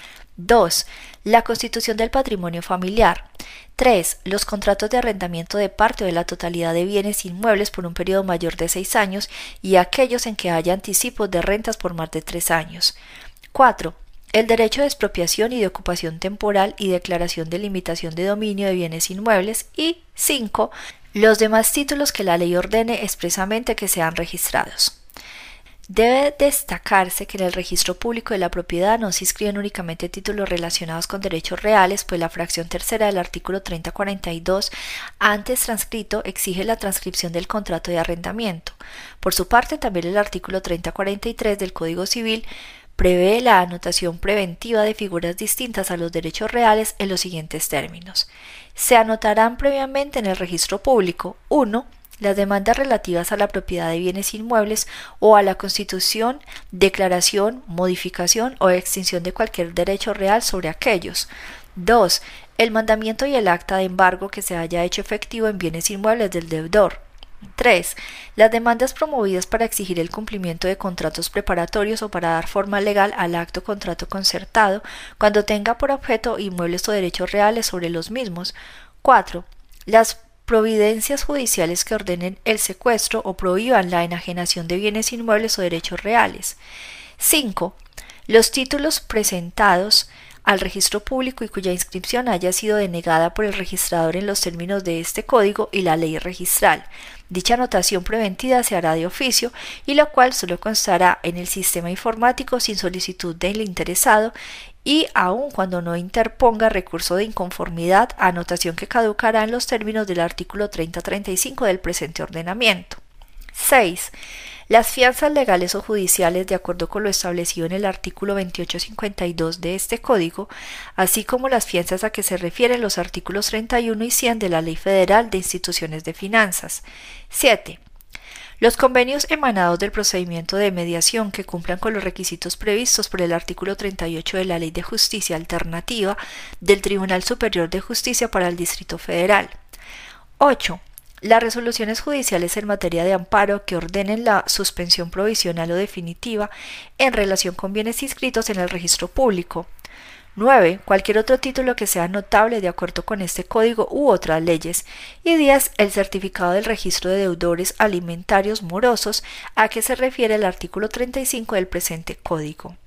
2. La constitución del patrimonio familiar. 3. Los contratos de arrendamiento de parte o de la totalidad de bienes inmuebles por un periodo mayor de seis años y aquellos en que haya anticipos de rentas por más de tres años. 4. El derecho de expropiación y de ocupación temporal y declaración de limitación de dominio de bienes inmuebles. Y 5. Los demás títulos que la ley ordene expresamente que sean registrados. Debe destacarse que en el registro público de la propiedad no se inscriben únicamente títulos relacionados con derechos reales, pues la fracción tercera del artículo 3042, antes transcrito, exige la transcripción del contrato de arrendamiento. Por su parte, también el artículo 3043 del Código Civil prevé la anotación preventiva de figuras distintas a los derechos reales en los siguientes términos. Se anotarán previamente en el registro público 1 las demandas relativas a la propiedad de bienes inmuebles o a la constitución, declaración, modificación o extinción de cualquier derecho real sobre aquellos. 2. El mandamiento y el acta de embargo que se haya hecho efectivo en bienes inmuebles del deudor. 3. Las demandas promovidas para exigir el cumplimiento de contratos preparatorios o para dar forma legal al acto contrato concertado cuando tenga por objeto inmuebles o derechos reales sobre los mismos. 4. Las providencias judiciales que ordenen el secuestro o prohíban la enajenación de bienes inmuebles o derechos reales. 5. Los títulos presentados al registro público y cuya inscripción haya sido denegada por el registrador en los términos de este código y la ley registral. Dicha anotación preventiva se hará de oficio y la cual solo constará en el sistema informático sin solicitud del interesado y aun cuando no interponga recurso de inconformidad, anotación que caducará en los términos del artículo 3035 del presente ordenamiento. 6. Las fianzas legales o judiciales, de acuerdo con lo establecido en el artículo 2852 de este Código, así como las fianzas a que se refieren los artículos 31 y 100 de la Ley Federal de Instituciones de Finanzas. 7. Los convenios emanados del procedimiento de mediación que cumplan con los requisitos previstos por el artículo 38 de la Ley de Justicia Alternativa del Tribunal Superior de Justicia para el Distrito Federal. 8. Las resoluciones judiciales en materia de amparo que ordenen la suspensión provisional o definitiva en relación con bienes inscritos en el registro público, 9. Cualquier otro título que sea notable de acuerdo con este código u otras leyes. Y 10. El certificado del registro de deudores alimentarios morosos a que se refiere el artículo 35 del presente código.